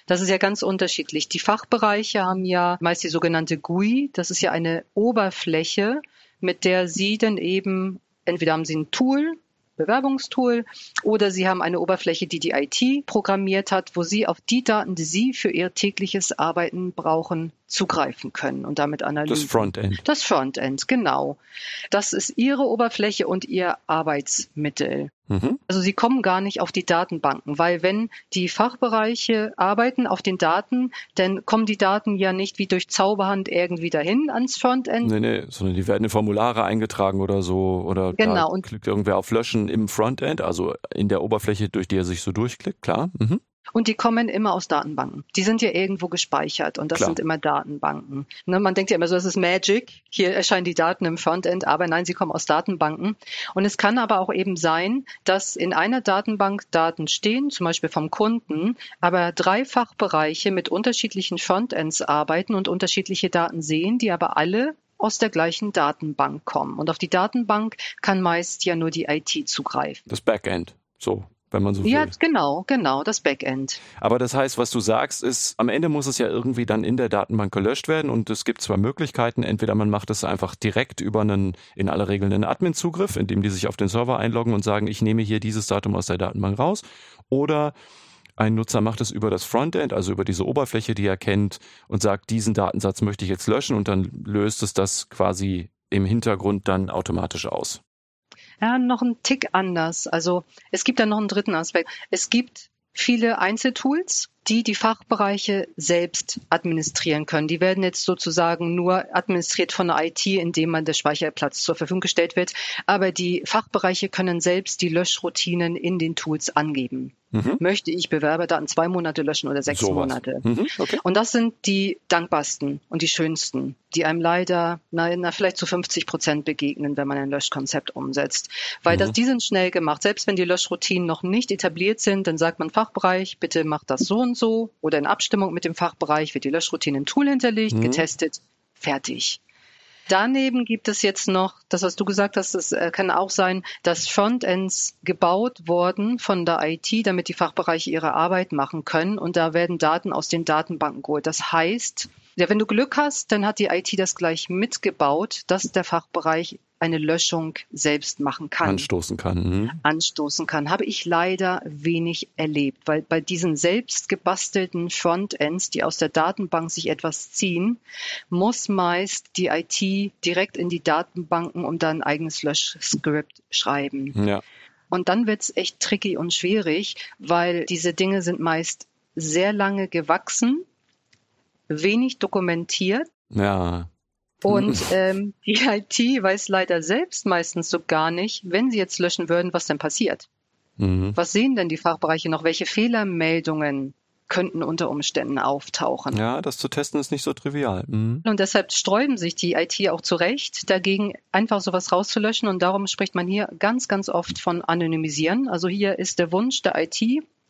Das ist ja ganz unterschiedlich. Die Fachbereiche haben ja meist die sogenannte GUI. Das ist ja eine Oberfläche, mit der Sie dann eben, entweder haben Sie ein Tool, Bewerbungstool oder Sie haben eine Oberfläche, die die IT programmiert hat, wo Sie auf die Daten, die Sie für Ihr tägliches Arbeiten brauchen, zugreifen können und damit analysieren. Das Frontend. Das Frontend, genau. Das ist Ihre Oberfläche und Ihr Arbeitsmittel. Mhm. Also Sie kommen gar nicht auf die Datenbanken, weil wenn die Fachbereiche arbeiten auf den Daten, dann kommen die Daten ja nicht wie durch Zauberhand irgendwie dahin ans Frontend. Nee, nee, sondern die werden in Formulare eingetragen oder so oder genau. und klickt irgendwer auf Löschen im Frontend, also in der Oberfläche, durch die er sich so durchklickt, klar. Mhm. Und die kommen immer aus Datenbanken. Die sind ja irgendwo gespeichert und das Klar. sind immer Datenbanken. Ne, man denkt ja immer so, das ist Magic. Hier erscheinen die Daten im Frontend, aber nein, sie kommen aus Datenbanken. Und es kann aber auch eben sein, dass in einer Datenbank Daten stehen, zum Beispiel vom Kunden, aber drei Fachbereiche mit unterschiedlichen Frontends arbeiten und unterschiedliche Daten sehen, die aber alle aus der gleichen Datenbank kommen. Und auf die Datenbank kann meist ja nur die IT zugreifen. Das Backend. So wenn man so will. Ja, genau, genau, das Backend. Aber das heißt, was du sagst, ist, am Ende muss es ja irgendwie dann in der Datenbank gelöscht werden und es gibt zwei Möglichkeiten. Entweder man macht es einfach direkt über einen, in aller Regel einen Admin-Zugriff, indem die sich auf den Server einloggen und sagen, ich nehme hier dieses Datum aus der Datenbank raus. Oder ein Nutzer macht es über das Frontend, also über diese Oberfläche, die er kennt und sagt, diesen Datensatz möchte ich jetzt löschen und dann löst es das quasi im Hintergrund dann automatisch aus. Ja, noch ein Tick anders. Also es gibt da noch einen dritten Aspekt. Es gibt viele Einzeltools, die die Fachbereiche selbst administrieren können. Die werden jetzt sozusagen nur administriert von der IT, indem man der Speicherplatz zur Verfügung gestellt wird. Aber die Fachbereiche können selbst die Löschroutinen in den Tools angeben. Mhm. Möchte ich Bewerberdaten zwei Monate löschen oder sechs so Monate? Mhm. Okay. Und das sind die dankbarsten und die schönsten, die einem leider na, na, vielleicht zu 50 Prozent begegnen, wenn man ein Löschkonzept umsetzt. Weil mhm. das, die sind schnell gemacht. Selbst wenn die Löschroutinen noch nicht etabliert sind, dann sagt man Fachbereich, bitte mach das so und so oder in Abstimmung mit dem Fachbereich wird die Löschroutine im Tool hinterlegt, mhm. getestet, fertig. Daneben gibt es jetzt noch, das was du gesagt hast, das äh, kann auch sein, dass Frontends gebaut worden von der IT, damit die Fachbereiche ihre Arbeit machen können und da werden Daten aus den Datenbanken geholt. Das heißt, ja, wenn du Glück hast, dann hat die IT das gleich mitgebaut, dass der Fachbereich eine Löschung selbst machen kann. Anstoßen kann. Mhm. Anstoßen kann. Habe ich leider wenig erlebt, weil bei diesen selbst gebastelten Frontends, die aus der Datenbank sich etwas ziehen, muss meist die IT direkt in die Datenbanken und dann ein eigenes Löschskript schreiben. Ja. Und dann wird's echt tricky und schwierig, weil diese Dinge sind meist sehr lange gewachsen, wenig dokumentiert. Ja. Und ähm, die IT weiß leider selbst meistens so gar nicht, wenn sie jetzt löschen würden, was denn passiert. Mhm. Was sehen denn die Fachbereiche noch? Welche Fehlermeldungen könnten unter Umständen auftauchen? Ja, das zu testen ist nicht so trivial. Mhm. Und deshalb sträuben sich die IT auch zurecht, dagegen einfach sowas rauszulöschen. Und darum spricht man hier ganz, ganz oft von Anonymisieren. Also hier ist der Wunsch der IT,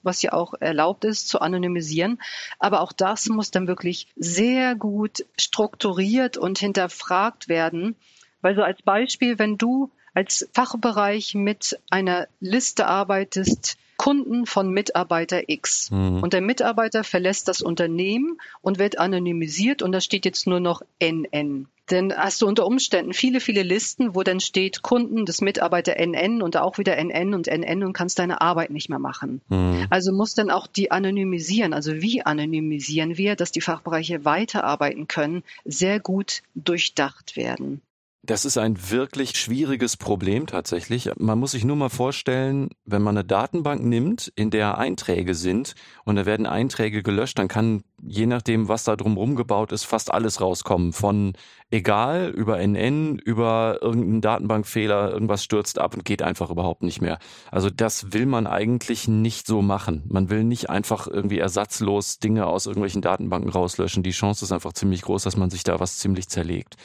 was ja auch erlaubt ist, zu anonymisieren. Aber auch das muss dann wirklich sehr gut strukturiert und hinterfragt werden. Weil so als Beispiel, wenn du als Fachbereich mit einer Liste arbeitest, Kunden von Mitarbeiter X. Mhm. Und der Mitarbeiter verlässt das Unternehmen und wird anonymisiert und da steht jetzt nur noch NN. Denn hast du unter Umständen viele, viele Listen, wo dann steht Kunden des Mitarbeiter NN und auch wieder NN und NN und kannst deine Arbeit nicht mehr machen. Mhm. Also muss dann auch die anonymisieren. Also wie anonymisieren wir, dass die Fachbereiche weiterarbeiten können, sehr gut durchdacht werden. Das ist ein wirklich schwieriges Problem tatsächlich. Man muss sich nur mal vorstellen, wenn man eine Datenbank nimmt, in der Einträge sind und da werden Einträge gelöscht, dann kann je nachdem, was da drumherum gebaut ist, fast alles rauskommen. Von egal über NN, über irgendeinen Datenbankfehler, irgendwas stürzt ab und geht einfach überhaupt nicht mehr. Also das will man eigentlich nicht so machen. Man will nicht einfach irgendwie ersatzlos Dinge aus irgendwelchen Datenbanken rauslöschen. Die Chance ist einfach ziemlich groß, dass man sich da was ziemlich zerlegt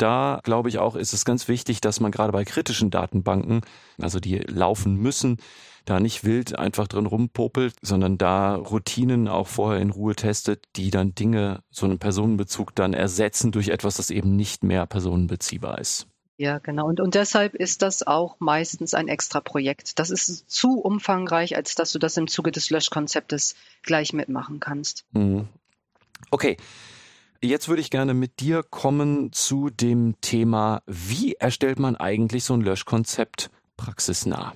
da glaube ich auch, ist es ganz wichtig, dass man gerade bei kritischen Datenbanken, also die laufen müssen, da nicht wild einfach drin rumpopelt, sondern da Routinen auch vorher in Ruhe testet, die dann Dinge, so einen Personenbezug dann ersetzen durch etwas, das eben nicht mehr personenbeziehbar ist. Ja, genau. Und, und deshalb ist das auch meistens ein extra Projekt. Das ist zu umfangreich, als dass du das im Zuge des Löschkonzeptes gleich mitmachen kannst. Mhm. Okay. Jetzt würde ich gerne mit dir kommen zu dem Thema, wie erstellt man eigentlich so ein Löschkonzept praxisnah?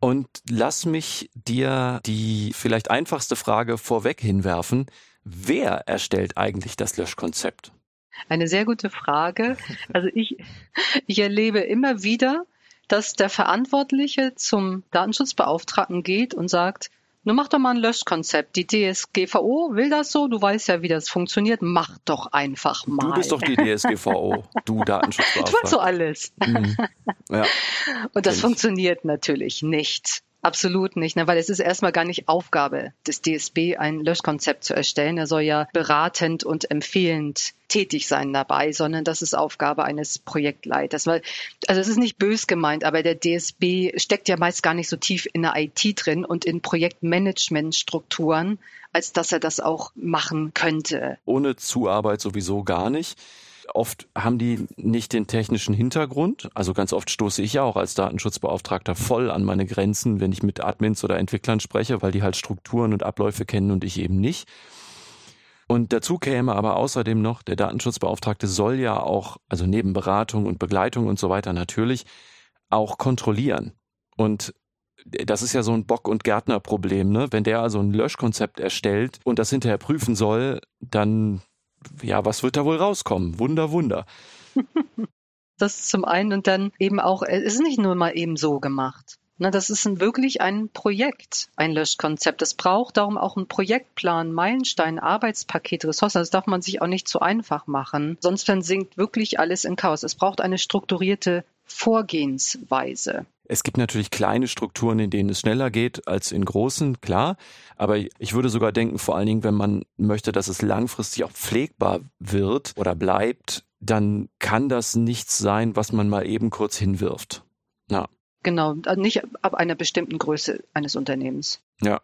Und lass mich dir die vielleicht einfachste Frage vorweg hinwerfen. Wer erstellt eigentlich das Löschkonzept? Eine sehr gute Frage. Also ich, ich erlebe immer wieder, dass der Verantwortliche zum Datenschutzbeauftragten geht und sagt, nun mach doch mal ein Löschkonzept. Die DSGVO will das so, du weißt ja, wie das funktioniert. Mach doch einfach mal. Du bist doch die DSGVO, du Datenschutzbeauftragte. Du machst so alles. Mhm. Ja. Und das funktioniert natürlich nicht. Absolut nicht, ne? weil es ist erstmal gar nicht Aufgabe des DSB, ein Löschkonzept zu erstellen. Er soll ja beratend und empfehlend tätig sein dabei, sondern das ist Aufgabe eines Projektleiters. Weil, also es ist nicht bös gemeint, aber der DSB steckt ja meist gar nicht so tief in der IT drin und in Projektmanagementstrukturen, als dass er das auch machen könnte. Ohne Zuarbeit sowieso gar nicht. Oft haben die nicht den technischen Hintergrund. Also ganz oft stoße ich ja auch als Datenschutzbeauftragter voll an meine Grenzen, wenn ich mit Admins oder Entwicklern spreche, weil die halt Strukturen und Abläufe kennen und ich eben nicht. Und dazu käme aber außerdem noch, der Datenschutzbeauftragte soll ja auch, also neben Beratung und Begleitung und so weiter natürlich, auch kontrollieren. Und das ist ja so ein Bock- und Gärtner-Problem, ne? Wenn der also ein Löschkonzept erstellt und das hinterher prüfen soll, dann ja, was wird da wohl rauskommen? Wunder, Wunder. Das zum einen und dann eben auch, es ist nicht nur mal eben so gemacht. Na, das ist ein, wirklich ein Projekt, ein Löschkonzept. Es braucht darum auch einen Projektplan, Meilenstein, Arbeitspaket, Ressourcen. Das darf man sich auch nicht zu einfach machen. Sonst dann sinkt wirklich alles in Chaos. Es braucht eine strukturierte Vorgehensweise. Es gibt natürlich kleine Strukturen, in denen es schneller geht als in großen, klar. Aber ich würde sogar denken, vor allen Dingen, wenn man möchte, dass es langfristig auch pflegbar wird oder bleibt, dann kann das nichts sein, was man mal eben kurz hinwirft. Ja. Genau, also nicht ab einer bestimmten Größe eines Unternehmens. Ja.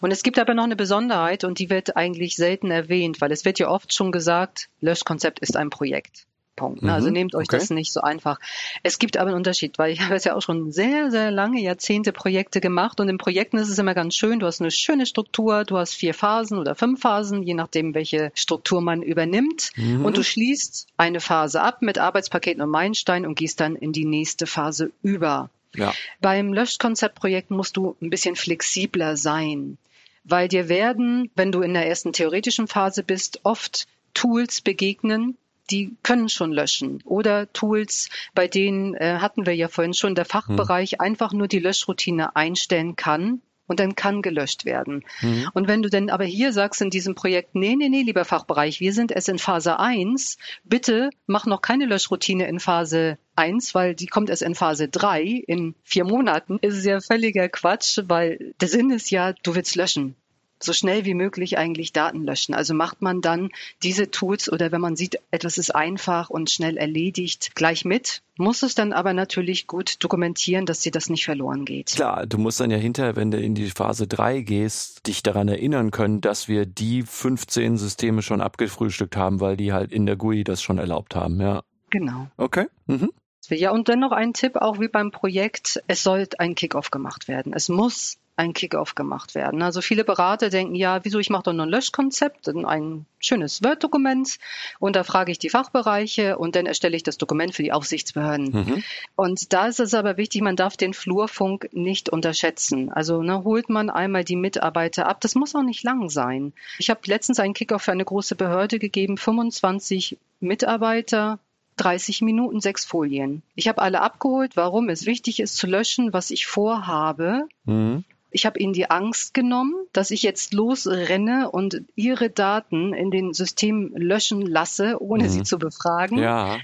Und es gibt aber noch eine Besonderheit und die wird eigentlich selten erwähnt, weil es wird ja oft schon gesagt, Löschkonzept ist ein Projekt. Punkt. Ne? Also mhm, nehmt euch okay. das nicht so einfach. Es gibt aber einen Unterschied, weil ich habe jetzt ja auch schon sehr, sehr lange Jahrzehnte Projekte gemacht und in Projekten ist es immer ganz schön, du hast eine schöne Struktur, du hast vier Phasen oder fünf Phasen, je nachdem, welche Struktur man übernimmt mhm. und du schließt eine Phase ab mit Arbeitspaketen und Meilenstein und gehst dann in die nächste Phase über. Ja. Beim Löschkonzeptprojekt musst du ein bisschen flexibler sein, weil dir werden, wenn du in der ersten theoretischen Phase bist, oft Tools begegnen, die können schon löschen. Oder Tools, bei denen äh, hatten wir ja vorhin schon, der Fachbereich hm. einfach nur die Löschroutine einstellen kann und dann kann gelöscht werden. Mhm. Und wenn du denn aber hier sagst in diesem Projekt, nee, nee, nee, lieber Fachbereich, wir sind erst in Phase 1, bitte mach noch keine Löschroutine in Phase 1, weil die kommt erst in Phase 3 in vier Monaten, ist es ja völliger Quatsch, weil der Sinn ist ja, du willst löschen. So schnell wie möglich eigentlich Daten löschen. Also macht man dann diese Tools oder wenn man sieht, etwas ist einfach und schnell erledigt, gleich mit, muss es dann aber natürlich gut dokumentieren, dass dir das nicht verloren geht. Klar, du musst dann ja hinterher, wenn du in die Phase 3 gehst, dich daran erinnern können, dass wir die 15 Systeme schon abgefrühstückt haben, weil die halt in der GUI das schon erlaubt haben, ja. Genau. Okay. Mhm. Ja, und dann noch ein Tipp, auch wie beim Projekt, es sollte ein Kickoff gemacht werden. Es muss ein Kickoff gemacht werden. Also viele Berater denken, ja, wieso, ich mache doch nur ein Löschkonzept, ein schönes Word-Dokument und da frage ich die Fachbereiche und dann erstelle ich das Dokument für die Aufsichtsbehörden. Mhm. Und da ist es aber wichtig, man darf den Flurfunk nicht unterschätzen. Also ne, holt man einmal die Mitarbeiter ab. Das muss auch nicht lang sein. Ich habe letztens einen Kickoff für eine große Behörde gegeben, 25 Mitarbeiter, 30 Minuten, sechs Folien. Ich habe alle abgeholt, warum es wichtig ist zu löschen, was ich vorhabe. Mhm. Ich habe ihnen die Angst genommen, dass ich jetzt losrenne und ihre Daten in den System löschen lasse, ohne mhm. sie zu befragen. Ja.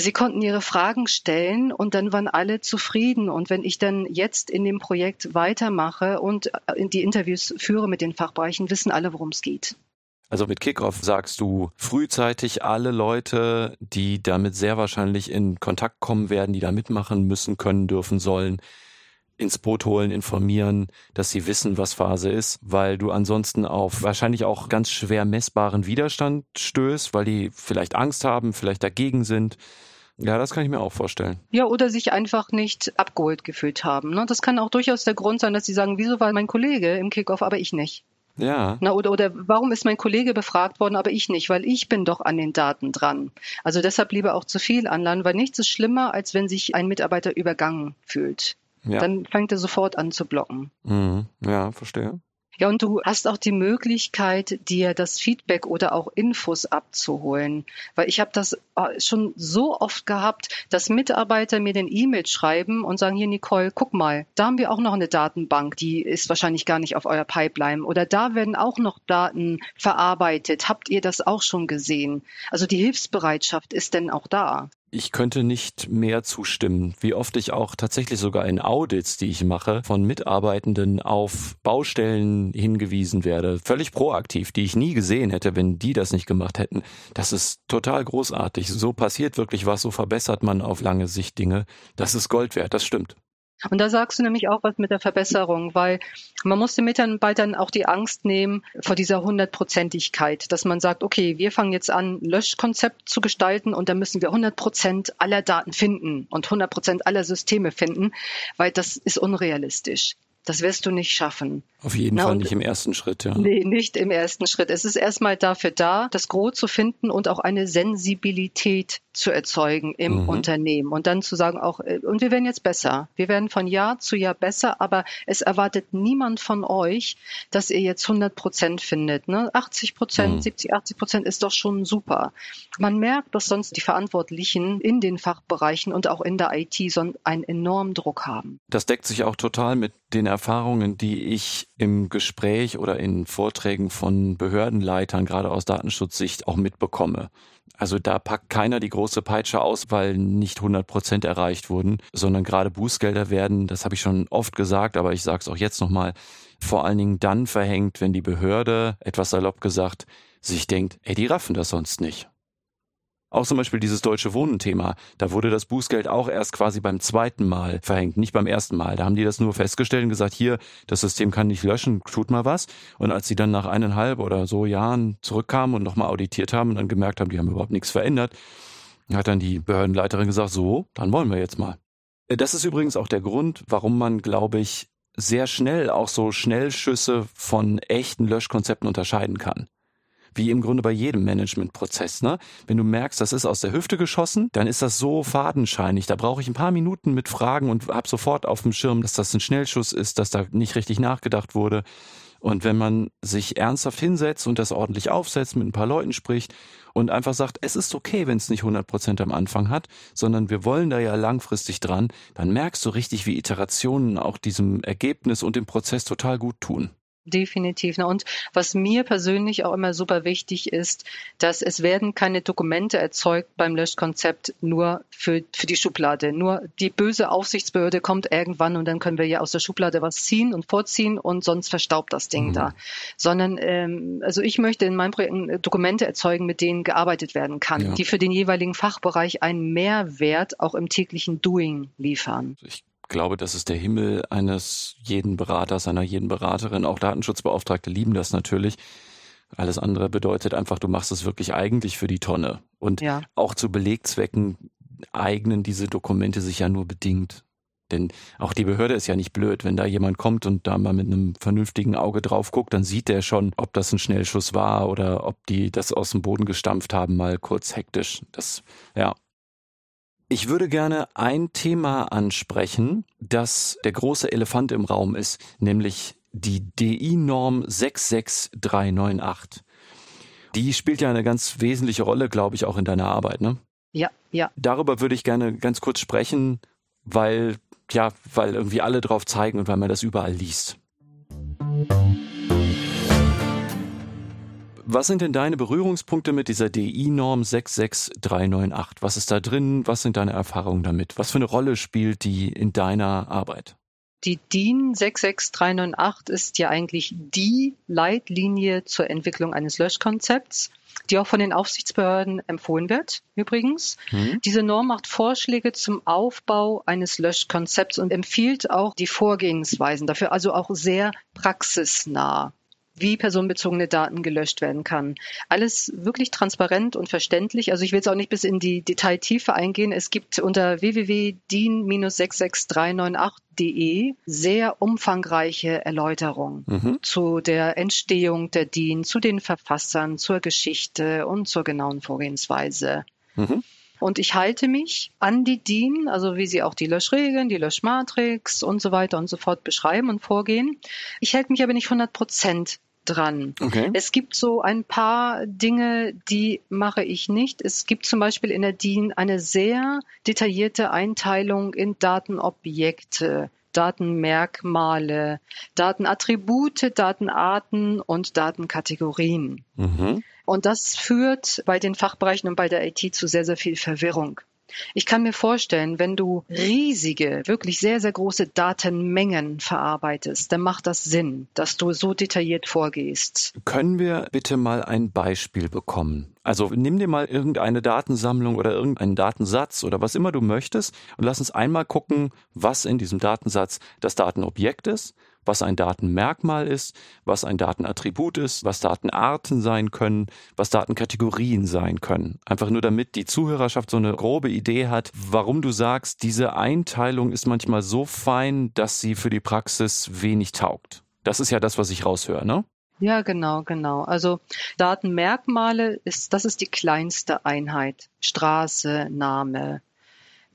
Sie konnten ihre Fragen stellen und dann waren alle zufrieden. Und wenn ich dann jetzt in dem Projekt weitermache und äh, die Interviews führe mit den Fachbereichen, wissen alle, worum es geht. Also mit Kickoff sagst du frühzeitig alle Leute, die damit sehr wahrscheinlich in Kontakt kommen werden, die da mitmachen müssen, können, dürfen, sollen, ins Boot holen, informieren, dass sie wissen, was Phase ist, weil du ansonsten auf wahrscheinlich auch ganz schwer messbaren Widerstand stößt, weil die vielleicht Angst haben, vielleicht dagegen sind. Ja, das kann ich mir auch vorstellen. Ja, oder sich einfach nicht abgeholt gefühlt haben. Ne? Das kann auch durchaus der Grund sein, dass sie sagen, wieso war mein Kollege im Kickoff, aber ich nicht. Ja. Na, oder, oder warum ist mein Kollege befragt worden, aber ich nicht? Weil ich bin doch an den Daten dran. Also deshalb lieber auch zu viel anladen, weil nichts ist schlimmer, als wenn sich ein Mitarbeiter übergangen fühlt. Ja. Dann fängt er sofort an zu blocken. Mhm. Ja, verstehe. Ja, und du hast auch die Möglichkeit, dir das Feedback oder auch Infos abzuholen. Weil ich habe das äh, schon so oft gehabt, dass Mitarbeiter mir den E-Mail schreiben und sagen, hier Nicole, guck mal, da haben wir auch noch eine Datenbank, die ist wahrscheinlich gar nicht auf eurer Pipeline. Oder da werden auch noch Daten verarbeitet. Habt ihr das auch schon gesehen? Also die Hilfsbereitschaft ist denn auch da. Ich könnte nicht mehr zustimmen, wie oft ich auch tatsächlich sogar in Audits, die ich mache, von Mitarbeitenden auf Baustellen hingewiesen werde, völlig proaktiv, die ich nie gesehen hätte, wenn die das nicht gemacht hätten. Das ist total großartig. So passiert wirklich was, so verbessert man auf lange Sicht Dinge. Das ist Gold wert, das stimmt. Und da sagst du nämlich auch was mit der Verbesserung, weil man muss den Mitarbeitern auch die Angst nehmen vor dieser Hundertprozentigkeit, dass man sagt, okay, wir fangen jetzt an, Löschkonzept zu gestalten und da müssen wir 100 Prozent aller Daten finden und 100 Prozent aller Systeme finden, weil das ist unrealistisch. Das wirst du nicht schaffen. Auf jeden Na, Fall nicht im ersten Schritt, ja. Nee, nicht im ersten Schritt. Es ist erstmal dafür da, das Gros zu finden und auch eine Sensibilität zu erzeugen im mhm. Unternehmen und dann zu sagen auch, äh, und wir werden jetzt besser. Wir werden von Jahr zu Jahr besser, aber es erwartet niemand von euch, dass ihr jetzt 100 Prozent findet. Ne? 80 Prozent, mhm. 70, 80 Prozent ist doch schon super. Man merkt, dass sonst die Verantwortlichen in den Fachbereichen und auch in der IT so einen enormen Druck haben. Das deckt sich auch total mit den Erfahrungen, die ich im Gespräch oder in Vorträgen von Behördenleitern, gerade aus Datenschutzsicht, auch mitbekomme. Also da packt keiner die große Peitsche aus, weil nicht 100 Prozent erreicht wurden, sondern gerade Bußgelder werden, das habe ich schon oft gesagt, aber ich sage es auch jetzt nochmal, vor allen Dingen dann verhängt, wenn die Behörde, etwas salopp gesagt, sich denkt, ey, die raffen das sonst nicht. Auch zum Beispiel dieses deutsche Wohnen-Thema. Da wurde das Bußgeld auch erst quasi beim zweiten Mal verhängt, nicht beim ersten Mal. Da haben die das nur festgestellt und gesagt, hier, das System kann nicht löschen, tut mal was. Und als sie dann nach eineinhalb oder so Jahren zurückkamen und nochmal auditiert haben und dann gemerkt haben, die haben überhaupt nichts verändert, hat dann die Behördenleiterin gesagt, so, dann wollen wir jetzt mal. Das ist übrigens auch der Grund, warum man, glaube ich, sehr schnell auch so Schnellschüsse von echten Löschkonzepten unterscheiden kann wie im Grunde bei jedem Managementprozess. Ne? Wenn du merkst, das ist aus der Hüfte geschossen, dann ist das so fadenscheinig. Da brauche ich ein paar Minuten mit Fragen und habe sofort auf dem Schirm, dass das ein Schnellschuss ist, dass da nicht richtig nachgedacht wurde. Und wenn man sich ernsthaft hinsetzt und das ordentlich aufsetzt, mit ein paar Leuten spricht und einfach sagt, es ist okay, wenn es nicht 100 Prozent am Anfang hat, sondern wir wollen da ja langfristig dran, dann merkst du richtig, wie Iterationen auch diesem Ergebnis und dem Prozess total gut tun. Definitiv. Und was mir persönlich auch immer super wichtig ist, dass es werden keine Dokumente erzeugt beim Löschkonzept nur für, für die Schublade. Nur die böse Aufsichtsbehörde kommt irgendwann und dann können wir ja aus der Schublade was ziehen und vorziehen und sonst verstaubt das Ding mhm. da. Sondern, ähm, also ich möchte in meinen Projekten Dokumente erzeugen, mit denen gearbeitet werden kann, ja. die für den jeweiligen Fachbereich einen Mehrwert auch im täglichen Doing liefern. Ich glaube, das ist der Himmel eines jeden Beraters, einer jeden Beraterin. Auch Datenschutzbeauftragte lieben das natürlich. Alles andere bedeutet einfach, du machst es wirklich eigentlich für die Tonne. Und ja. auch zu Belegzwecken eignen diese Dokumente sich ja nur bedingt. Denn auch die Behörde ist ja nicht blöd. Wenn da jemand kommt und da mal mit einem vernünftigen Auge drauf guckt, dann sieht der schon, ob das ein Schnellschuss war oder ob die das aus dem Boden gestampft haben, mal kurz hektisch. Das, ja, ich würde gerne ein Thema ansprechen, das der große Elefant im Raum ist, nämlich die DI-Norm 66398. Die spielt ja eine ganz wesentliche Rolle, glaube ich, auch in deiner Arbeit, ne? Ja, ja. Darüber würde ich gerne ganz kurz sprechen, weil, ja, weil irgendwie alle drauf zeigen und weil man das überall liest. Was sind denn deine Berührungspunkte mit dieser DI-Norm 66398? Was ist da drin? Was sind deine Erfahrungen damit? Was für eine Rolle spielt die in deiner Arbeit? Die DIN 66398 ist ja eigentlich die Leitlinie zur Entwicklung eines Löschkonzepts, die auch von den Aufsichtsbehörden empfohlen wird, übrigens. Mhm. Diese Norm macht Vorschläge zum Aufbau eines Löschkonzepts und empfiehlt auch die Vorgehensweisen dafür, also auch sehr praxisnah wie personenbezogene Daten gelöscht werden kann. Alles wirklich transparent und verständlich. Also ich will jetzt auch nicht bis in die Detailtiefe eingehen. Es gibt unter www.din-66398.de sehr umfangreiche Erläuterungen mhm. zu der Entstehung der DIN, zu den Verfassern, zur Geschichte und zur genauen Vorgehensweise. Mhm. Und ich halte mich an die DIN, also wie sie auch die Löschregeln, die Löschmatrix und so weiter und so fort beschreiben und vorgehen. Ich halte mich aber nicht 100 Prozent dran. Okay. Es gibt so ein paar Dinge, die mache ich nicht. Es gibt zum Beispiel in der DIN eine sehr detaillierte Einteilung in Datenobjekte. Datenmerkmale, Datenattribute, Datenarten und Datenkategorien. Mhm. Und das führt bei den Fachbereichen und bei der IT zu sehr, sehr viel Verwirrung. Ich kann mir vorstellen, wenn du riesige, wirklich sehr, sehr große Datenmengen verarbeitest, dann macht das Sinn, dass du so detailliert vorgehst. Können wir bitte mal ein Beispiel bekommen? Also nimm dir mal irgendeine Datensammlung oder irgendeinen Datensatz oder was immer du möchtest und lass uns einmal gucken, was in diesem Datensatz das Datenobjekt ist, was ein Datenmerkmal ist, was ein Datenattribut ist, was Datenarten sein können, was Datenkategorien sein können. Einfach nur damit die Zuhörerschaft so eine grobe Idee hat, warum du sagst, diese Einteilung ist manchmal so fein, dass sie für die Praxis wenig taugt. Das ist ja das, was ich raushöre, ne? Ja, genau, genau. Also Datenmerkmale ist, das ist die kleinste Einheit. Straße, Name.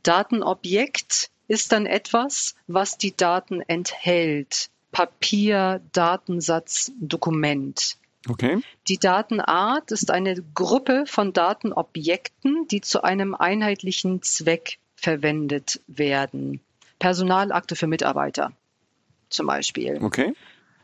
Datenobjekt ist dann etwas, was die Daten enthält. Papier, Datensatz, Dokument. Okay. Die Datenart ist eine Gruppe von Datenobjekten, die zu einem einheitlichen Zweck verwendet werden. Personalakte für Mitarbeiter zum Beispiel. Okay.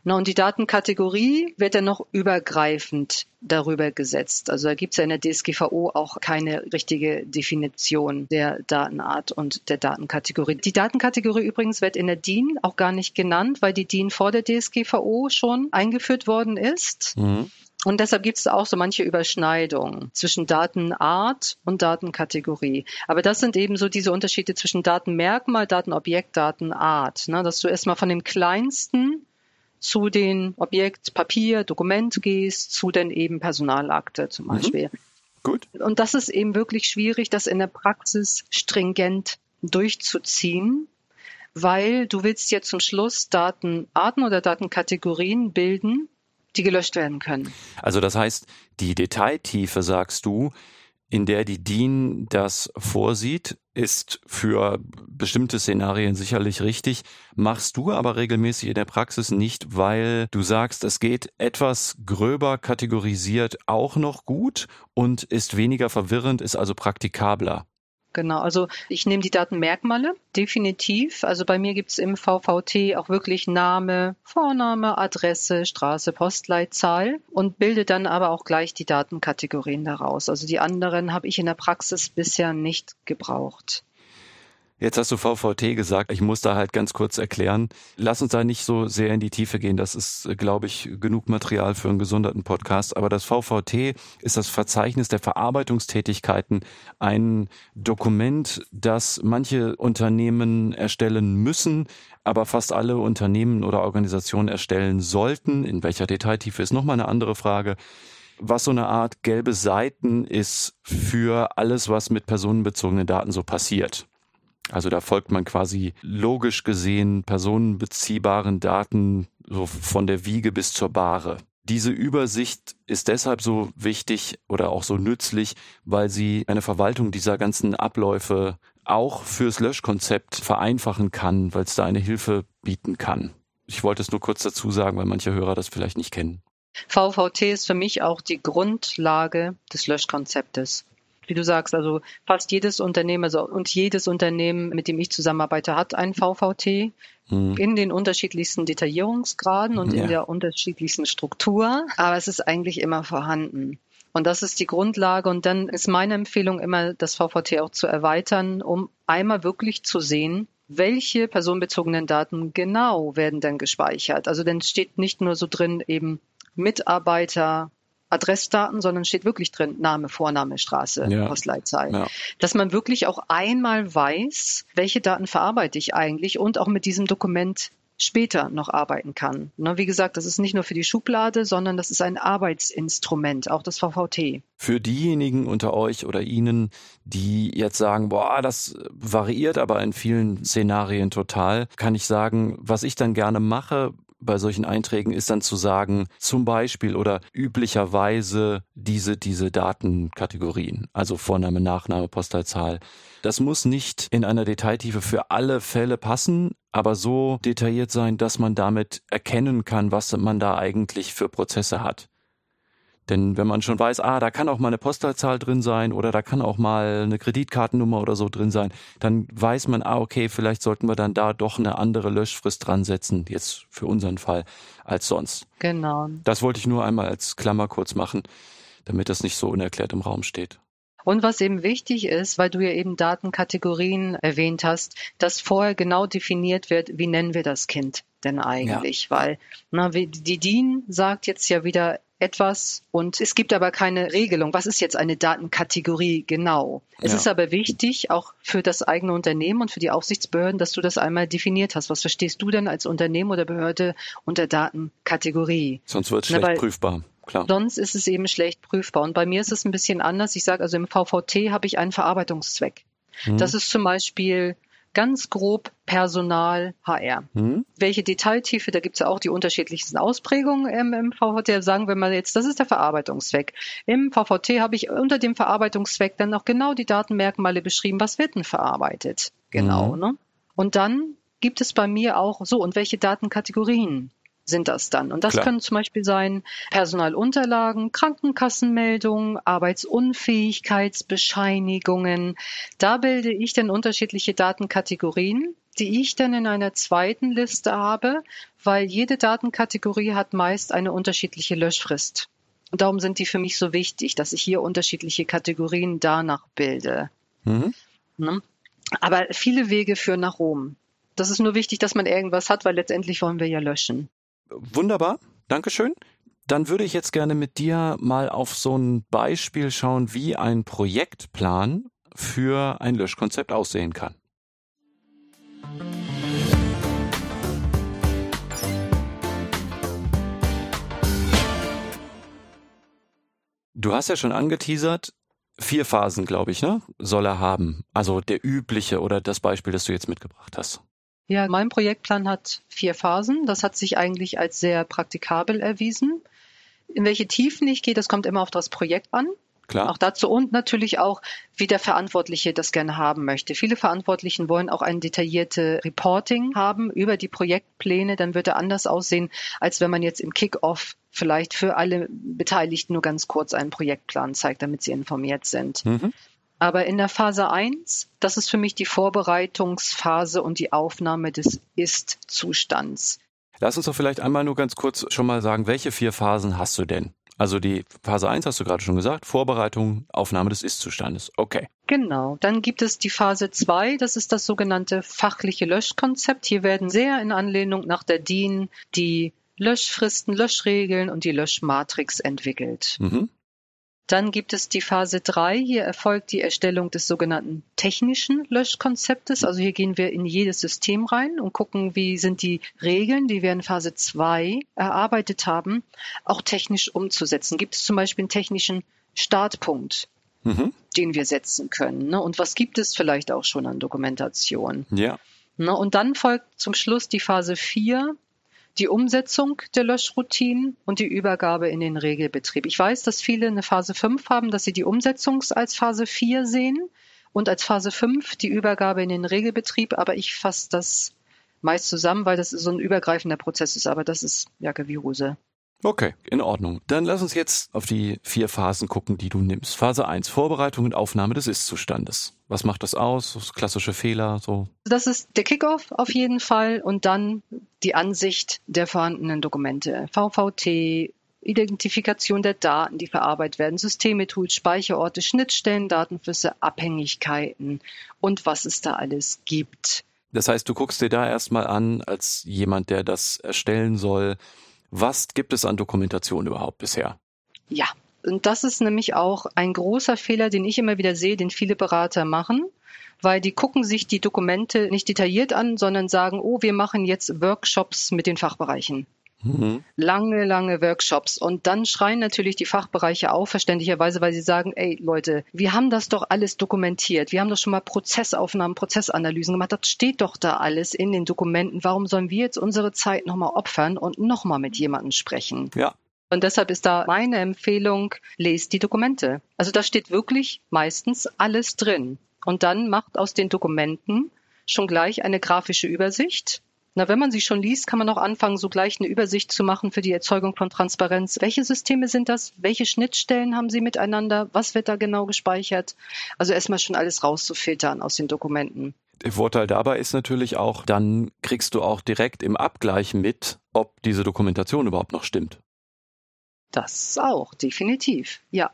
Na, und die Datenkategorie wird dann noch übergreifend darüber gesetzt. Also da gibt es ja in der DSGVO auch keine richtige Definition der Datenart und der Datenkategorie. Die Datenkategorie übrigens wird in der DIN auch gar nicht genannt, weil die DIN vor der DSGVO schon eingeführt worden ist. Mhm. Und deshalb gibt es auch so manche Überschneidungen zwischen Datenart und Datenkategorie. Aber das sind eben so diese Unterschiede zwischen Datenmerkmal, Datenobjekt, Datenart. Ne? Dass du erstmal von dem kleinsten zu den Objekt Papier, Dokument gehst, zu den eben Personalakte zum mhm. Beispiel. Mhm. Gut. Und das ist eben wirklich schwierig, das in der Praxis stringent durchzuziehen, weil du willst ja zum Schluss Datenarten oder Datenkategorien bilden, die gelöscht werden können. Also das heißt, die Detailtiefe, sagst du, in der die DIN das vorsieht, ist für bestimmte Szenarien sicherlich richtig, machst du aber regelmäßig in der Praxis nicht, weil du sagst, es geht etwas gröber kategorisiert auch noch gut und ist weniger verwirrend, ist also praktikabler. Genau, also ich nehme die Datenmerkmale definitiv. Also bei mir gibt es im VVT auch wirklich Name, Vorname, Adresse, Straße, Postleitzahl und bilde dann aber auch gleich die Datenkategorien daraus. Also die anderen habe ich in der Praxis bisher nicht gebraucht. Jetzt hast du VVT gesagt. Ich muss da halt ganz kurz erklären. Lass uns da nicht so sehr in die Tiefe gehen. Das ist, glaube ich, genug Material für einen gesonderten Podcast. Aber das VVT ist das Verzeichnis der Verarbeitungstätigkeiten. Ein Dokument, das manche Unternehmen erstellen müssen, aber fast alle Unternehmen oder Organisationen erstellen sollten. In welcher Detailtiefe ist nochmal eine andere Frage was so eine Art gelbe Seiten ist für alles, was mit personenbezogenen Daten so passiert. Also da folgt man quasi logisch gesehen personenbeziehbaren Daten so von der Wiege bis zur Bahre. Diese Übersicht ist deshalb so wichtig oder auch so nützlich, weil sie eine Verwaltung dieser ganzen Abläufe auch fürs Löschkonzept vereinfachen kann, weil es da eine Hilfe bieten kann. Ich wollte es nur kurz dazu sagen, weil manche Hörer das vielleicht nicht kennen. VVT ist für mich auch die Grundlage des Löschkonzeptes wie du sagst, also fast jedes Unternehmen also, und jedes Unternehmen, mit dem ich zusammenarbeite, hat ein VVT mhm. in den unterschiedlichsten Detaillierungsgraden und ja. in der unterschiedlichsten Struktur. Aber es ist eigentlich immer vorhanden. Und das ist die Grundlage. Und dann ist meine Empfehlung immer, das VVT auch zu erweitern, um einmal wirklich zu sehen, welche personenbezogenen Daten genau werden denn gespeichert. Also dann steht nicht nur so drin eben Mitarbeiter, Adressdaten, sondern steht wirklich drin Name, Vorname, Straße, ja. Postleitzahl. Ja. Dass man wirklich auch einmal weiß, welche Daten verarbeite ich eigentlich und auch mit diesem Dokument später noch arbeiten kann. Ne, wie gesagt, das ist nicht nur für die Schublade, sondern das ist ein Arbeitsinstrument, auch das VVT. Für diejenigen unter euch oder Ihnen, die jetzt sagen, boah, das variiert aber in vielen Szenarien total, kann ich sagen, was ich dann gerne mache, bei solchen Einträgen ist dann zu sagen, zum Beispiel oder üblicherweise diese, diese Datenkategorien, also Vorname, Nachname, Postleitzahl. Das muss nicht in einer Detailtiefe für alle Fälle passen, aber so detailliert sein, dass man damit erkennen kann, was man da eigentlich für Prozesse hat. Denn wenn man schon weiß, ah, da kann auch mal eine Postleitzahl drin sein oder da kann auch mal eine Kreditkartennummer oder so drin sein, dann weiß man, ah, okay, vielleicht sollten wir dann da doch eine andere Löschfrist dran setzen, jetzt für unseren Fall, als sonst. Genau. Das wollte ich nur einmal als Klammer kurz machen, damit das nicht so unerklärt im Raum steht. Und was eben wichtig ist, weil du ja eben Datenkategorien erwähnt hast, dass vorher genau definiert wird, wie nennen wir das Kind denn eigentlich? Ja. Weil na, die DIN sagt jetzt ja wieder etwas und es gibt aber keine Regelung. Was ist jetzt eine Datenkategorie genau? Es ja. ist aber wichtig, auch für das eigene Unternehmen und für die Aufsichtsbehörden, dass du das einmal definiert hast. Was verstehst du denn als Unternehmen oder Behörde unter Datenkategorie? Sonst wird es schlecht Na, prüfbar. Klar. Sonst ist es eben schlecht prüfbar. Und bei mir ist es ein bisschen anders. Ich sage also im VVT habe ich einen Verarbeitungszweck. Mhm. Das ist zum Beispiel ganz grob Personal HR. Mhm. Welche Detailtiefe, da gibt es ja auch die unterschiedlichsten Ausprägungen im, im VVT. Sagen wir mal jetzt, das ist der Verarbeitungszweck. Im VVT habe ich unter dem Verarbeitungszweck dann auch genau die Datenmerkmale beschrieben, was wird denn verarbeitet. Genau. Mhm. Ne? Und dann gibt es bei mir auch so, und welche Datenkategorien sind das dann. Und das Klar. können zum Beispiel sein Personalunterlagen, Krankenkassenmeldungen, Arbeitsunfähigkeitsbescheinigungen. Da bilde ich dann unterschiedliche Datenkategorien, die ich dann in einer zweiten Liste habe, weil jede Datenkategorie hat meist eine unterschiedliche Löschfrist. Und darum sind die für mich so wichtig, dass ich hier unterschiedliche Kategorien danach bilde. Mhm. Ne? Aber viele Wege führen nach Rom. Das ist nur wichtig, dass man irgendwas hat, weil letztendlich wollen wir ja löschen. Wunderbar, Dankeschön. Dann würde ich jetzt gerne mit dir mal auf so ein Beispiel schauen, wie ein Projektplan für ein Löschkonzept aussehen kann. Du hast ja schon angeteasert, vier Phasen, glaube ich, ne? Soll er haben. Also der übliche oder das Beispiel, das du jetzt mitgebracht hast. Ja, mein Projektplan hat vier Phasen. Das hat sich eigentlich als sehr praktikabel erwiesen. In welche Tiefen ich gehe, das kommt immer auf das Projekt an. Klar. Auch dazu und natürlich auch, wie der Verantwortliche das gerne haben möchte. Viele Verantwortlichen wollen auch ein detaillierte Reporting haben über die Projektpläne. Dann wird er anders aussehen, als wenn man jetzt im Kick-Off vielleicht für alle Beteiligten nur ganz kurz einen Projektplan zeigt, damit sie informiert sind. Mhm. Aber in der Phase 1, das ist für mich die Vorbereitungsphase und die Aufnahme des Ist-Zustands. Lass uns doch vielleicht einmal nur ganz kurz schon mal sagen, welche vier Phasen hast du denn? Also die Phase 1 hast du gerade schon gesagt, Vorbereitung, Aufnahme des Ist-Zustandes. Okay. Genau. Dann gibt es die Phase 2, das ist das sogenannte fachliche Löschkonzept. Hier werden sehr in Anlehnung nach der DIN die Löschfristen, Löschregeln und die Löschmatrix entwickelt. Mhm. Dann gibt es die Phase 3. Hier erfolgt die Erstellung des sogenannten technischen Löschkonzeptes. Also hier gehen wir in jedes System rein und gucken, wie sind die Regeln, die wir in Phase 2 erarbeitet haben, auch technisch umzusetzen. Gibt es zum Beispiel einen technischen Startpunkt, mhm. den wir setzen können? Ne? Und was gibt es vielleicht auch schon an Dokumentation? Ja. Ne? Und dann folgt zum Schluss die Phase 4 die Umsetzung der Löschroutinen und die Übergabe in den Regelbetrieb. Ich weiß, dass viele eine Phase 5 haben, dass sie die Umsetzung als Phase 4 sehen und als Phase 5 die Übergabe in den Regelbetrieb, aber ich fasse das meist zusammen, weil das so ein übergreifender Prozess ist, aber das ist Jacke wie Hose. Okay, in Ordnung. Dann lass uns jetzt auf die vier Phasen gucken, die du nimmst. Phase 1, Vorbereitung und Aufnahme des Ist-Zustandes. Was macht das aus? Das klassische Fehler, so? Das ist der Kickoff auf jeden Fall und dann die Ansicht der vorhandenen Dokumente. VVT, Identifikation der Daten, die verarbeitet werden, Systeme, Tools, Speicherorte, Schnittstellen, Datenflüsse, Abhängigkeiten und was es da alles gibt. Das heißt, du guckst dir da erstmal an, als jemand, der das erstellen soll, was gibt es an Dokumentation überhaupt bisher? Ja, und das ist nämlich auch ein großer Fehler, den ich immer wieder sehe, den viele Berater machen, weil die gucken sich die Dokumente nicht detailliert an, sondern sagen, oh, wir machen jetzt Workshops mit den Fachbereichen. Mhm. Lange, lange Workshops. Und dann schreien natürlich die Fachbereiche auf, verständlicherweise, weil sie sagen, ey Leute, wir haben das doch alles dokumentiert. Wir haben doch schon mal Prozessaufnahmen, Prozessanalysen gemacht. Das steht doch da alles in den Dokumenten. Warum sollen wir jetzt unsere Zeit nochmal opfern und nochmal mit jemandem sprechen? Ja. Und deshalb ist da meine Empfehlung, lest die Dokumente. Also da steht wirklich meistens alles drin. Und dann macht aus den Dokumenten schon gleich eine grafische Übersicht na, wenn man sie schon liest, kann man auch anfangen, so gleich eine Übersicht zu machen für die Erzeugung von Transparenz. Welche Systeme sind das? Welche Schnittstellen haben sie miteinander? Was wird da genau gespeichert? Also erstmal schon alles rauszufiltern aus den Dokumenten. Der Vorteil dabei ist natürlich auch, dann kriegst du auch direkt im Abgleich mit, ob diese Dokumentation überhaupt noch stimmt. Das auch, definitiv. Ja.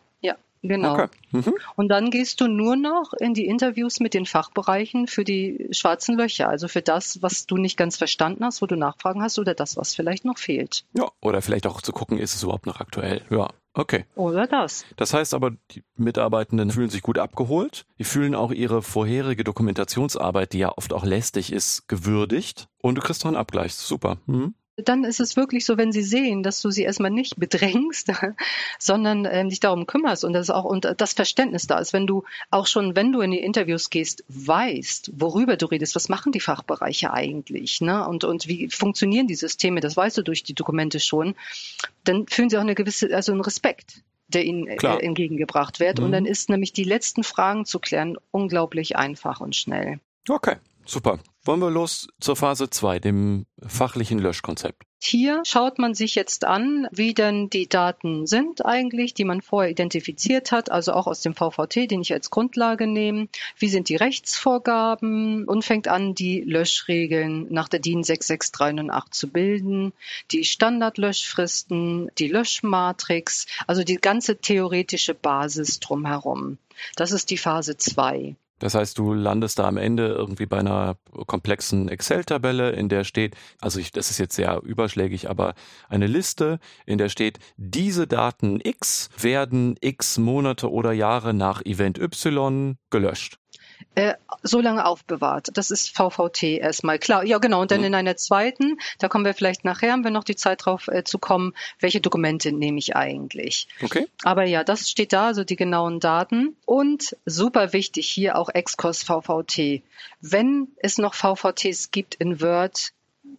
Genau. Okay. Mhm. Und dann gehst du nur noch in die Interviews mit den Fachbereichen für die schwarzen Löcher, also für das, was du nicht ganz verstanden hast, wo du Nachfragen hast oder das, was vielleicht noch fehlt. Ja, oder vielleicht auch zu gucken, ist es überhaupt noch aktuell. Ja, okay. Oder das. Das heißt aber, die Mitarbeitenden fühlen sich gut abgeholt. Die fühlen auch ihre vorherige Dokumentationsarbeit, die ja oft auch lästig ist, gewürdigt. Und du kriegst noch einen Abgleich. Super. Mhm dann ist es wirklich so, wenn sie sehen, dass du sie erstmal nicht bedrängst, sondern äh, dich darum kümmerst und das auch und das Verständnis da ist, wenn du auch schon, wenn du in die Interviews gehst, weißt, worüber du redest, was machen die Fachbereiche eigentlich, ne? Und und wie funktionieren die Systeme, das weißt du durch die Dokumente schon, dann fühlen sie auch eine gewisse, also einen Respekt der ihnen äh, entgegengebracht wird. Mhm. Und dann ist nämlich die letzten Fragen zu klären unglaublich einfach und schnell. Okay. Super. Wollen wir los zur Phase 2, dem fachlichen Löschkonzept? Hier schaut man sich jetzt an, wie denn die Daten sind eigentlich, die man vorher identifiziert hat, also auch aus dem VVT, den ich als Grundlage nehme. Wie sind die Rechtsvorgaben und fängt an, die Löschregeln nach der DIN 66308 zu bilden, die Standardlöschfristen, die Löschmatrix, also die ganze theoretische Basis drumherum. Das ist die Phase 2. Das heißt, du landest da am Ende irgendwie bei einer komplexen Excel-Tabelle, in der steht, also ich, das ist jetzt sehr überschlägig, aber eine Liste, in der steht, diese Daten X werden X Monate oder Jahre nach Event Y gelöscht äh, so lange aufbewahrt. Das ist VVT erstmal. Klar, ja genau. Und dann mhm. in einer zweiten, da kommen wir vielleicht nachher, haben wir noch die Zeit drauf äh, zu kommen, welche Dokumente nehme ich eigentlich. Okay. Aber ja, das steht da, also die genauen Daten. Und super wichtig hier auch Excos VVT. Wenn es noch VVTs gibt in Word,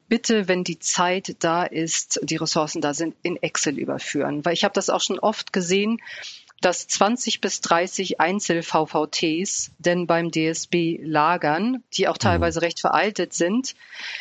bitte, wenn die Zeit da ist, die Ressourcen da sind, in Excel überführen. Weil ich habe das auch schon oft gesehen, dass 20 bis 30 Einzel-VVTs denn beim DSB lagern, die auch teilweise recht veraltet sind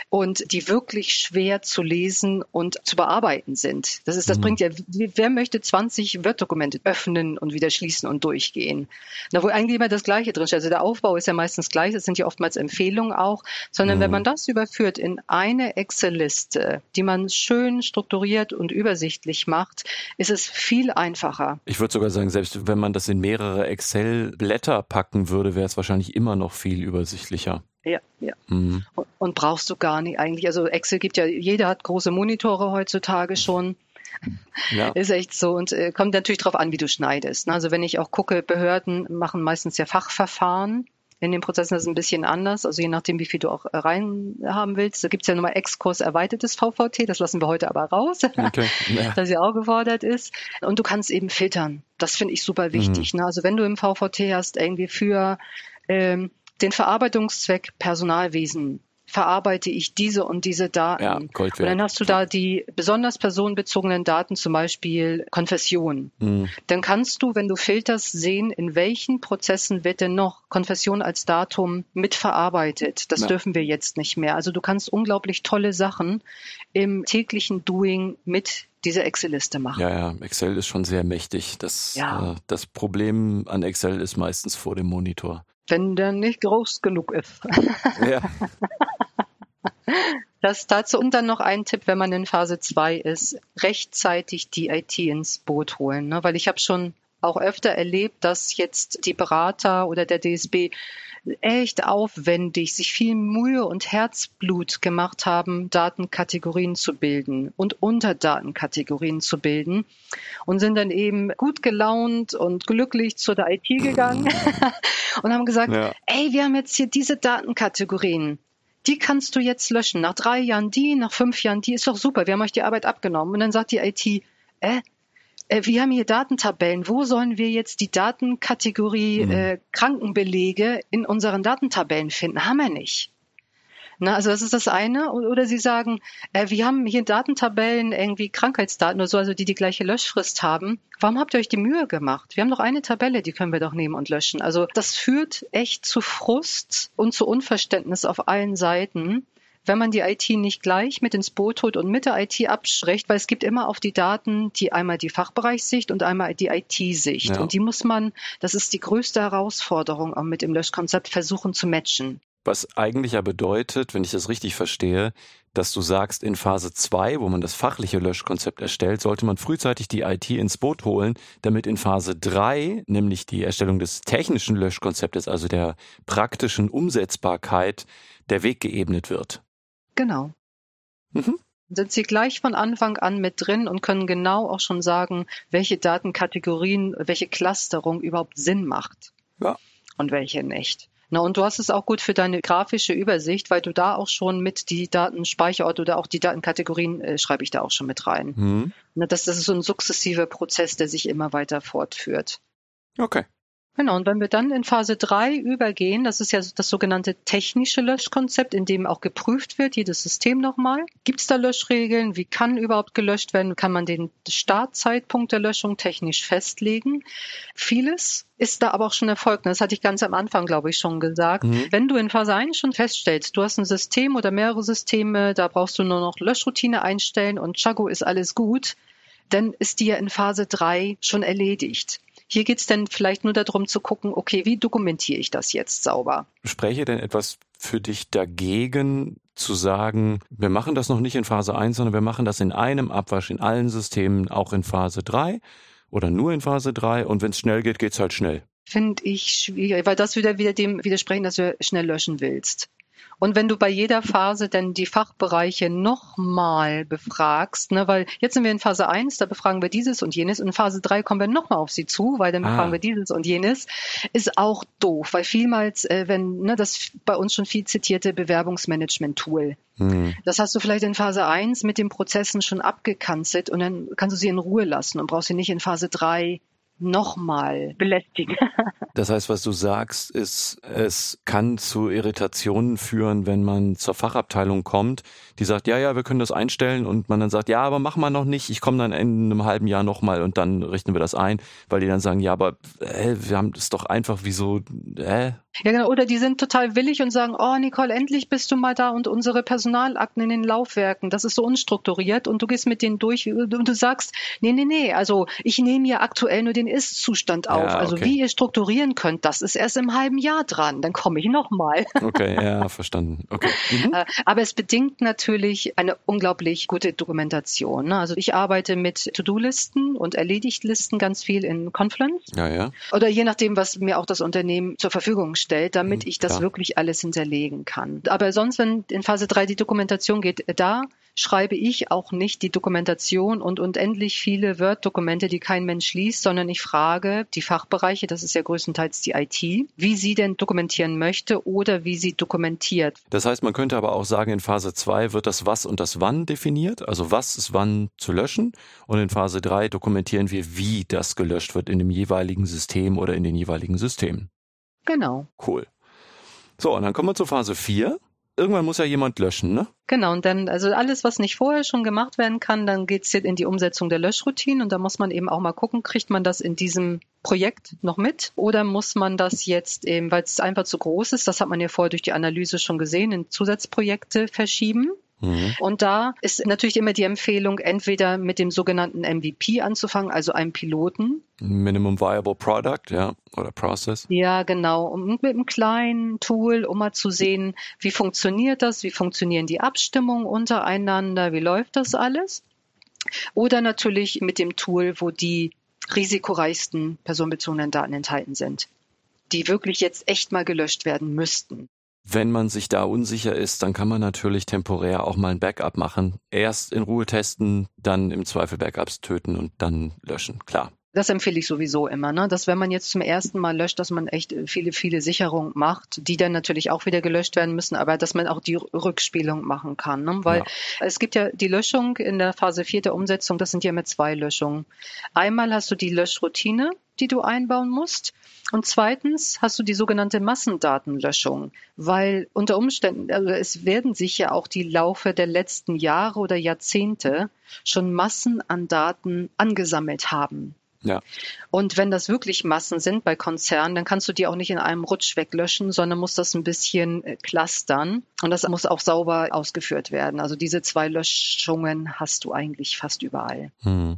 und die wirklich schwer zu lesen und zu bearbeiten sind. Das ist, das mhm. bringt ja, wer möchte 20 Word-Dokumente öffnen und wieder schließen und durchgehen? Na, wo eigentlich immer das Gleiche drinsteht. Also der Aufbau ist ja meistens gleich, es sind ja oftmals Empfehlungen auch, sondern mhm. wenn man das überführt in eine Excel-Liste, die man schön strukturiert und übersichtlich macht, ist es viel einfacher. Ich würde sogar sagen, selbst wenn man das in mehrere Excel-Blätter packen würde, wäre es wahrscheinlich immer noch viel übersichtlicher. Ja, ja. Mhm. Und, und, brauchst du gar nicht eigentlich. Also Excel gibt ja, jeder hat große Monitore heutzutage schon. Ja. Ist echt so und äh, kommt natürlich darauf an, wie du schneidest. Ne? Also wenn ich auch gucke, Behörden machen meistens ja Fachverfahren in den Prozessen ist es ein bisschen anders, also je nachdem, wie viel du auch rein haben willst. Da gibt es ja nochmal Exkurs erweitertes VVT, das lassen wir heute aber raus, okay. ja. dass ja auch gefordert ist. Und du kannst eben filtern. Das finde ich super wichtig. Mhm. Ne? Also wenn du im VVT hast, irgendwie für ähm, den Verarbeitungszweck Personalwesen verarbeite ich diese und diese Daten. Ja, und dann hast du da die besonders personenbezogenen Daten, zum Beispiel Konfession. Mhm. Dann kannst du, wenn du filterst, sehen, in welchen Prozessen wird denn noch Konfession als Datum mitverarbeitet. Das ja. dürfen wir jetzt nicht mehr. Also du kannst unglaublich tolle Sachen im täglichen Doing mit diese Excel-Liste machen. Ja, ja, Excel ist schon sehr mächtig. Das, ja. äh, das Problem an Excel ist meistens vor dem Monitor wenn der nicht groß genug ist. Ja. Das dazu und dann noch ein Tipp, wenn man in Phase 2 ist, rechtzeitig die IT ins Boot holen. Ne? Weil ich habe schon auch öfter erlebt, dass jetzt die Berater oder der DSB echt aufwendig, sich viel Mühe und Herzblut gemacht haben, Datenkategorien zu bilden und Unterdatenkategorien zu bilden und sind dann eben gut gelaunt und glücklich zu der IT gegangen und haben gesagt, ja. ey, wir haben jetzt hier diese Datenkategorien die kannst du jetzt löschen. Nach drei Jahren die, nach fünf Jahren die, ist doch super. Wir haben euch die Arbeit abgenommen. Und dann sagt die IT, äh, äh, wir haben hier Datentabellen. Wo sollen wir jetzt die Datenkategorie mhm. äh, Krankenbelege in unseren Datentabellen finden? Haben wir nicht. Na, also das ist das eine. Oder Sie sagen, äh, wir haben hier Datentabellen, irgendwie Krankheitsdaten oder so, also die die gleiche Löschfrist haben. Warum habt ihr euch die Mühe gemacht? Wir haben doch eine Tabelle, die können wir doch nehmen und löschen. Also das führt echt zu Frust und zu Unverständnis auf allen Seiten wenn man die IT nicht gleich mit ins Boot holt und mit der IT abspricht, weil es gibt immer auf die Daten die einmal die Fachbereichssicht und einmal die IT-Sicht. Ja. Und die muss man, das ist die größte Herausforderung, auch mit dem Löschkonzept versuchen zu matchen. Was eigentlich ja bedeutet, wenn ich das richtig verstehe, dass du sagst, in Phase 2, wo man das fachliche Löschkonzept erstellt, sollte man frühzeitig die IT ins Boot holen, damit in Phase 3, nämlich die Erstellung des technischen Löschkonzeptes, also der praktischen Umsetzbarkeit, der Weg geebnet wird. Genau. Mhm. Sind Sie gleich von Anfang an mit drin und können genau auch schon sagen, welche Datenkategorien, welche Clusterung überhaupt Sinn macht. Ja. Und welche nicht. Na, und du hast es auch gut für deine grafische Übersicht, weil du da auch schon mit die Datenspeicherort oder auch die Datenkategorien äh, schreibe ich da auch schon mit rein. Mhm. Na, das, das ist so ein sukzessiver Prozess, der sich immer weiter fortführt. Okay. Genau, und wenn wir dann in Phase 3 übergehen, das ist ja das sogenannte technische Löschkonzept, in dem auch geprüft wird, jedes System nochmal. Gibt es da Löschregeln? Wie kann überhaupt gelöscht werden? Kann man den Startzeitpunkt der Löschung technisch festlegen? Vieles ist da aber auch schon erfolgt. Das hatte ich ganz am Anfang, glaube ich, schon gesagt. Mhm. Wenn du in Phase 1 schon feststellst, du hast ein System oder mehrere Systeme, da brauchst du nur noch Löschroutine einstellen und Chago ist alles gut, dann ist die ja in Phase 3 schon erledigt. Hier geht es dann vielleicht nur darum zu gucken, okay, wie dokumentiere ich das jetzt sauber? Spreche denn etwas für dich dagegen, zu sagen, wir machen das noch nicht in Phase 1, sondern wir machen das in einem Abwasch in allen Systemen, auch in Phase 3 oder nur in Phase 3 und wenn es schnell geht, geht es halt schnell. Finde ich schwierig, weil das wieder, wieder dem widersprechen, dass du schnell löschen willst. Und wenn du bei jeder Phase dann die Fachbereiche nochmal befragst, ne, weil jetzt sind wir in Phase 1, da befragen wir dieses und jenes und in Phase 3 kommen wir nochmal auf sie zu, weil dann ah. befragen wir dieses und jenes, ist auch doof, weil vielmals, äh, wenn, ne, das bei uns schon viel zitierte Bewerbungsmanagement-Tool, mhm. das hast du vielleicht in Phase 1 mit den Prozessen schon abgekanzelt und dann kannst du sie in Ruhe lassen und brauchst sie nicht in Phase 3 nochmal belästigen. Das heißt, was du sagst, ist, es kann zu Irritationen führen, wenn man zur Fachabteilung kommt, die sagt, ja, ja, wir können das einstellen und man dann sagt, ja, aber mach mal noch nicht, ich komme dann in einem halben Jahr nochmal und dann richten wir das ein, weil die dann sagen, ja, aber äh, wir haben das doch einfach wie so, äh, ja, genau. Oder die sind total willig und sagen, oh, Nicole, endlich bist du mal da und unsere Personalakten in den Laufwerken, das ist so unstrukturiert und du gehst mit denen durch und du sagst, nee, nee, nee, also ich nehme ja aktuell nur den Ist-Zustand auf. Ja, also okay. Also wie ihr strukturieren könnt, das ist erst im halben Jahr dran, dann komme ich nochmal. Okay, ja, verstanden. Okay. Mhm. Äh, aber es bedingt natürlich eine unglaublich gute Dokumentation. Ne? Also ich arbeite mit To-Do-Listen und Erledigtlisten ganz viel in Confluence. Ja, ja. Oder je nachdem, was mir auch das Unternehmen zur Verfügung stellt, damit mhm, ich das klar. wirklich alles hinterlegen kann. Aber sonst, wenn in Phase 3 die Dokumentation geht, da schreibe ich auch nicht die Dokumentation und unendlich viele Word-Dokumente, die kein Mensch liest, sondern ich frage die Fachbereiche, das ist ja größtenteils die IT, wie sie denn dokumentieren möchte oder wie sie dokumentiert. Das heißt, man könnte aber auch sagen, in Phase 2 wird das Was und das Wann definiert, also was ist wann zu löschen und in Phase 3 dokumentieren wir, wie das gelöscht wird in dem jeweiligen System oder in den jeweiligen Systemen. Genau. Cool. So, und dann kommen wir zur Phase 4 irgendwann muss ja jemand löschen, ne? Genau, und dann, also alles, was nicht vorher schon gemacht werden kann, dann geht's jetzt in die Umsetzung der Löschroutine und da muss man eben auch mal gucken, kriegt man das in diesem Projekt noch mit oder muss man das jetzt eben, weil es einfach zu groß ist, das hat man ja vorher durch die Analyse schon gesehen, in Zusatzprojekte verschieben? Mhm. Und da ist natürlich immer die Empfehlung, entweder mit dem sogenannten MVP anzufangen, also einem Piloten. Minimum Viable Product, ja, oder Process. Ja, genau. Und mit einem kleinen Tool, um mal zu sehen, wie funktioniert das, wie funktionieren die Abstimmungen untereinander, wie läuft das alles. Oder natürlich mit dem Tool, wo die risikoreichsten personenbezogenen Daten enthalten sind, die wirklich jetzt echt mal gelöscht werden müssten. Wenn man sich da unsicher ist, dann kann man natürlich temporär auch mal ein Backup machen. Erst in Ruhe testen, dann im Zweifel Backups töten und dann löschen. Klar. Das empfehle ich sowieso immer, ne? dass wenn man jetzt zum ersten Mal löscht, dass man echt viele, viele Sicherungen macht, die dann natürlich auch wieder gelöscht werden müssen, aber dass man auch die Rückspielung machen kann. Ne? Weil ja. es gibt ja die Löschung in der Phase 4 der Umsetzung, das sind ja immer zwei Löschungen. Einmal hast du die Löschroutine, die du einbauen musst. Und zweitens hast du die sogenannte Massendatenlöschung, weil unter Umständen, also es werden sich ja auch die Laufe der letzten Jahre oder Jahrzehnte schon Massen an Daten angesammelt haben. Ja. Und wenn das wirklich Massen sind bei Konzernen, dann kannst du die auch nicht in einem Rutsch weglöschen, sondern musst das ein bisschen äh, clustern. Und das muss auch sauber ausgeführt werden. Also diese zwei Löschungen hast du eigentlich fast überall. Hm.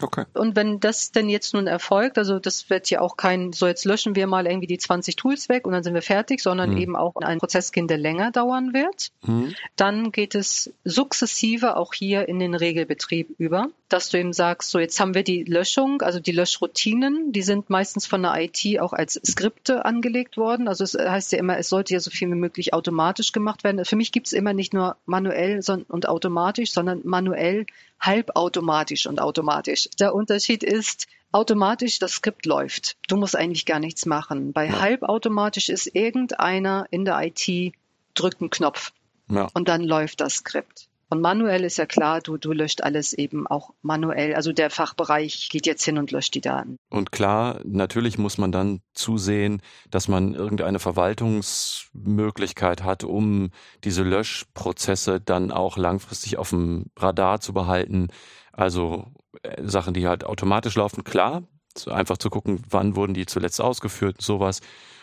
Okay. Und wenn das denn jetzt nun erfolgt, also das wird ja auch kein, so jetzt löschen wir mal irgendwie die 20 Tools weg und dann sind wir fertig, sondern mhm. eben auch ein Prozesskind, der länger dauern wird, mhm. dann geht es sukzessive auch hier in den Regelbetrieb über, dass du eben sagst, so jetzt haben wir die Löschung, also die Löschroutinen, die sind meistens von der IT auch als Skripte angelegt worden. Also es heißt ja immer, es sollte ja so viel wie möglich automatisch gemacht werden. Für mich gibt es immer nicht nur manuell und automatisch, sondern manuell halbautomatisch und automatisch. Der Unterschied ist, automatisch das Skript läuft. Du musst eigentlich gar nichts machen. Bei ja. halbautomatisch ist irgendeiner in der IT drückt einen Knopf ja. und dann läuft das Skript. Und manuell ist ja klar, du, du löscht alles eben auch manuell. Also der Fachbereich geht jetzt hin und löscht die Daten. Und klar, natürlich muss man dann zusehen, dass man irgendeine Verwaltungsmöglichkeit hat, um diese Löschprozesse dann auch langfristig auf dem Radar zu behalten. Also äh, Sachen, die halt automatisch laufen, klar. Einfach zu gucken, wann wurden die zuletzt ausgeführt, sowas.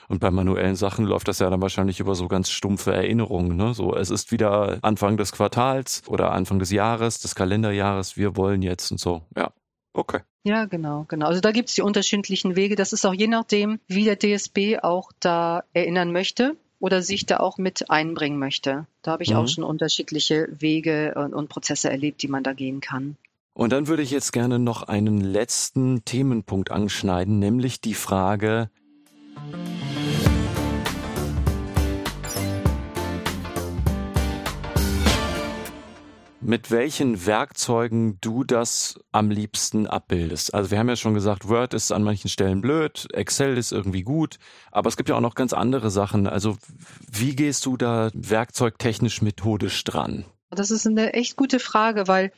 Und bei manuellen Sachen läuft das ja dann wahrscheinlich über so ganz stumpfe Erinnerungen. Ne? So, es ist wieder Anfang des Quartals oder Anfang des Jahres, des Kalenderjahres, wir wollen jetzt und so. Ja, okay. Ja, genau, genau. Also da gibt es die unterschiedlichen Wege. Das ist auch je nachdem, wie der DSB auch da erinnern möchte oder sich da auch mit einbringen möchte. Da habe ich mhm. auch schon unterschiedliche Wege und, und Prozesse erlebt, die man da gehen kann. Und dann würde ich jetzt gerne noch einen letzten Themenpunkt anschneiden, nämlich die Frage, mit welchen Werkzeugen du das am liebsten abbildest. Also wir haben ja schon gesagt, Word ist an manchen Stellen blöd, Excel ist irgendwie gut, aber es gibt ja auch noch ganz andere Sachen. Also wie gehst du da werkzeugtechnisch methodisch dran? Das ist eine echt gute Frage, weil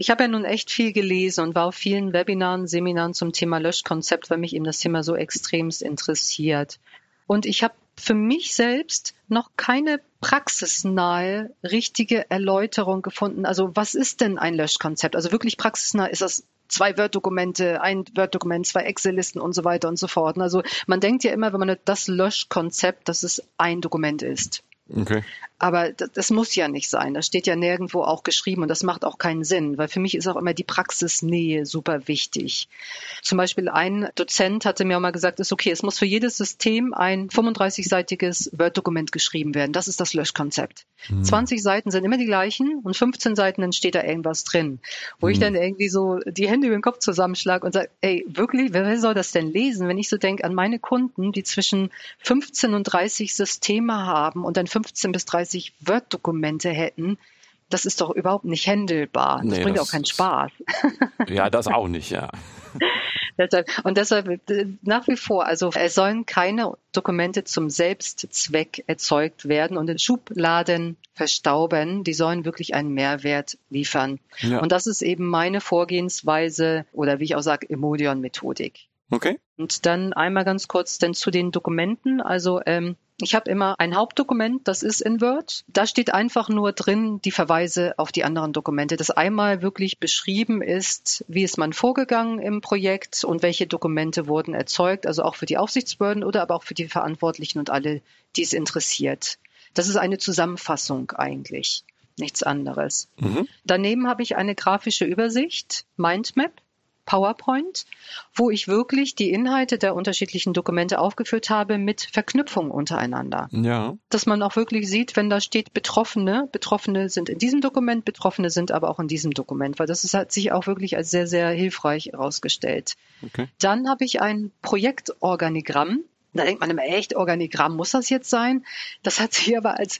Ich habe ja nun echt viel gelesen und war auf vielen Webinaren, Seminaren zum Thema Löschkonzept, weil mich eben das Thema so extremst interessiert. Und ich habe für mich selbst noch keine praxisnahe, richtige Erläuterung gefunden. Also was ist denn ein Löschkonzept? Also wirklich praxisnah ist das zwei Word-Dokumente, ein Word-Dokument, zwei Excel-Listen und so weiter und so fort. Also man denkt ja immer, wenn man das Löschkonzept, dass es ein Dokument ist. Okay. Aber das, das, muss ja nicht sein. Das steht ja nirgendwo auch geschrieben und das macht auch keinen Sinn, weil für mich ist auch immer die Praxisnähe super wichtig. Zum Beispiel ein Dozent hatte mir auch mal gesagt, ist okay, es muss für jedes System ein 35-seitiges Word-Dokument geschrieben werden. Das ist das Löschkonzept. Hm. 20 Seiten sind immer die gleichen und 15 Seiten, dann steht da irgendwas drin. Wo hm. ich dann irgendwie so die Hände über den Kopf zusammenschlage und sage, ey, wirklich, wer soll das denn lesen? Wenn ich so denke an meine Kunden, die zwischen 15 und 30 Systeme haben und dann 15 bis 30 30 Word-Dokumente hätten, das ist doch überhaupt nicht händelbar. Das nee, bringt das, auch keinen Spaß. Ja, das auch nicht, ja. Und deshalb nach wie vor, also es sollen keine Dokumente zum Selbstzweck erzeugt werden und in Schubladen verstauben. Die sollen wirklich einen Mehrwert liefern. Ja. Und das ist eben meine Vorgehensweise oder wie ich auch sage, Emodion-Methodik. Okay. Und dann einmal ganz kurz denn zu den Dokumenten. Also ähm, ich habe immer ein Hauptdokument, das ist in Word. Da steht einfach nur drin die Verweise auf die anderen Dokumente, dass einmal wirklich beschrieben ist, wie ist man vorgegangen im Projekt und welche Dokumente wurden erzeugt, also auch für die Aufsichtsbehörden oder aber auch für die Verantwortlichen und alle, die es interessiert. Das ist eine Zusammenfassung eigentlich, nichts anderes. Mhm. Daneben habe ich eine grafische Übersicht, Mindmap. PowerPoint, wo ich wirklich die Inhalte der unterschiedlichen Dokumente aufgeführt habe mit Verknüpfung untereinander. Ja. Dass man auch wirklich sieht, wenn da steht Betroffene, Betroffene sind in diesem Dokument, Betroffene sind aber auch in diesem Dokument, weil das ist, hat sich auch wirklich als sehr, sehr hilfreich herausgestellt. Okay. Dann habe ich ein Projektorganigramm, da denkt man immer, echt, Organigramm, muss das jetzt sein? Das hat sich aber als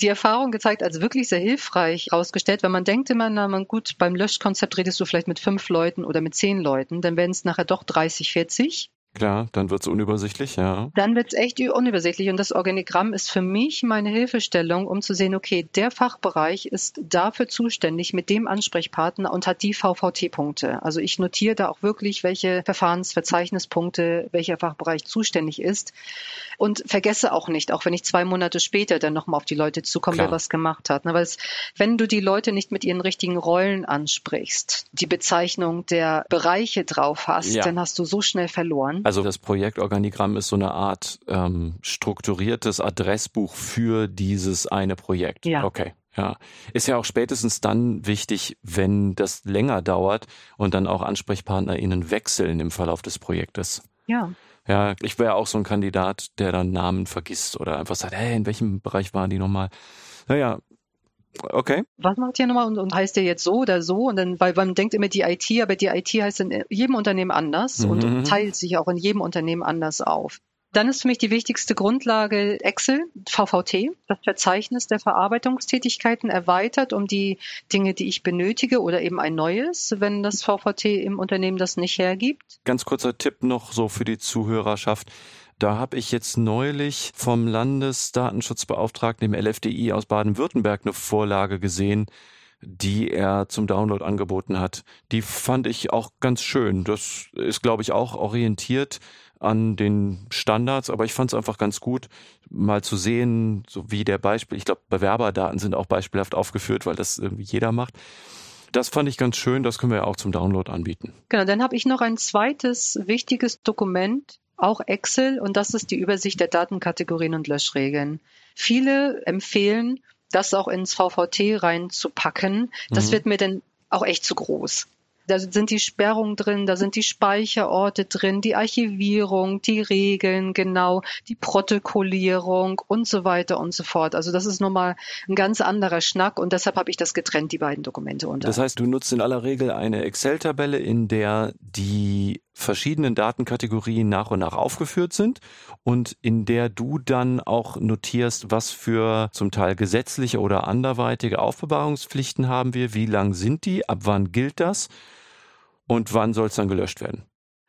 die Erfahrung gezeigt, als wirklich sehr hilfreich herausgestellt, weil man denkt immer, na man gut, beim Löschkonzept redest du vielleicht mit fünf Leuten oder mit zehn Leuten, dann werden es nachher doch 30, 40. Klar, dann wird's unübersichtlich, ja. Dann wird's echt unübersichtlich und das Organigramm ist für mich meine Hilfestellung, um zu sehen, okay, der Fachbereich ist dafür zuständig mit dem Ansprechpartner und hat die VVT-Punkte. Also ich notiere da auch wirklich, welche Verfahrensverzeichnungspunkte welcher Fachbereich zuständig ist und vergesse auch nicht, auch wenn ich zwei Monate später dann nochmal auf die Leute zukomme, Klar. wer was gemacht hat. Ne? Weil es, wenn du die Leute nicht mit ihren richtigen Rollen ansprichst, die Bezeichnung der Bereiche drauf hast, ja. dann hast du so schnell verloren. Also das Projektorganigramm ist so eine Art ähm, strukturiertes Adressbuch für dieses eine Projekt. Ja. Okay. Ja, ist ja auch spätestens dann wichtig, wenn das länger dauert und dann auch AnsprechpartnerInnen wechseln im Verlauf des Projektes. Ja. Ja, ich wäre auch so ein Kandidat, der dann Namen vergisst oder einfach sagt, hey, in welchem Bereich waren die nochmal? Naja, Okay. Was macht ihr nochmal und, und heißt der jetzt so oder so? Und dann, weil man denkt immer die IT, aber die IT heißt in jedem Unternehmen anders mhm. und teilt sich auch in jedem Unternehmen anders auf. Dann ist für mich die wichtigste Grundlage Excel, VVT, das Verzeichnis der Verarbeitungstätigkeiten erweitert um die Dinge, die ich benötige oder eben ein neues, wenn das VVT im Unternehmen das nicht hergibt. Ganz kurzer Tipp noch so für die Zuhörerschaft. Da habe ich jetzt neulich vom Landesdatenschutzbeauftragten, dem LFDI aus Baden-Württemberg, eine Vorlage gesehen, die er zum Download angeboten hat. Die fand ich auch ganz schön. Das ist, glaube ich, auch orientiert an den Standards, aber ich fand es einfach ganz gut, mal zu sehen, so wie der Beispiel, ich glaube, Bewerberdaten sind auch beispielhaft aufgeführt, weil das irgendwie jeder macht. Das fand ich ganz schön, das können wir ja auch zum Download anbieten. Genau, dann habe ich noch ein zweites wichtiges Dokument, auch Excel, und das ist die Übersicht der Datenkategorien und Löschregeln. Viele empfehlen, das auch ins VVT reinzupacken. Das mhm. wird mir dann auch echt zu groß. Da sind die Sperrungen drin, da sind die Speicherorte drin, die Archivierung, die Regeln, genau, die Protokollierung und so weiter und so fort. Also das ist nochmal ein ganz anderer Schnack und deshalb habe ich das getrennt, die beiden Dokumente unter. Das heißt, du nutzt in aller Regel eine Excel-Tabelle, in der die verschiedenen Datenkategorien nach und nach aufgeführt sind und in der du dann auch notierst, was für zum Teil gesetzliche oder anderweitige Aufbewahrungspflichten haben wir, wie lang sind die, ab wann gilt das und wann soll es dann gelöscht werden?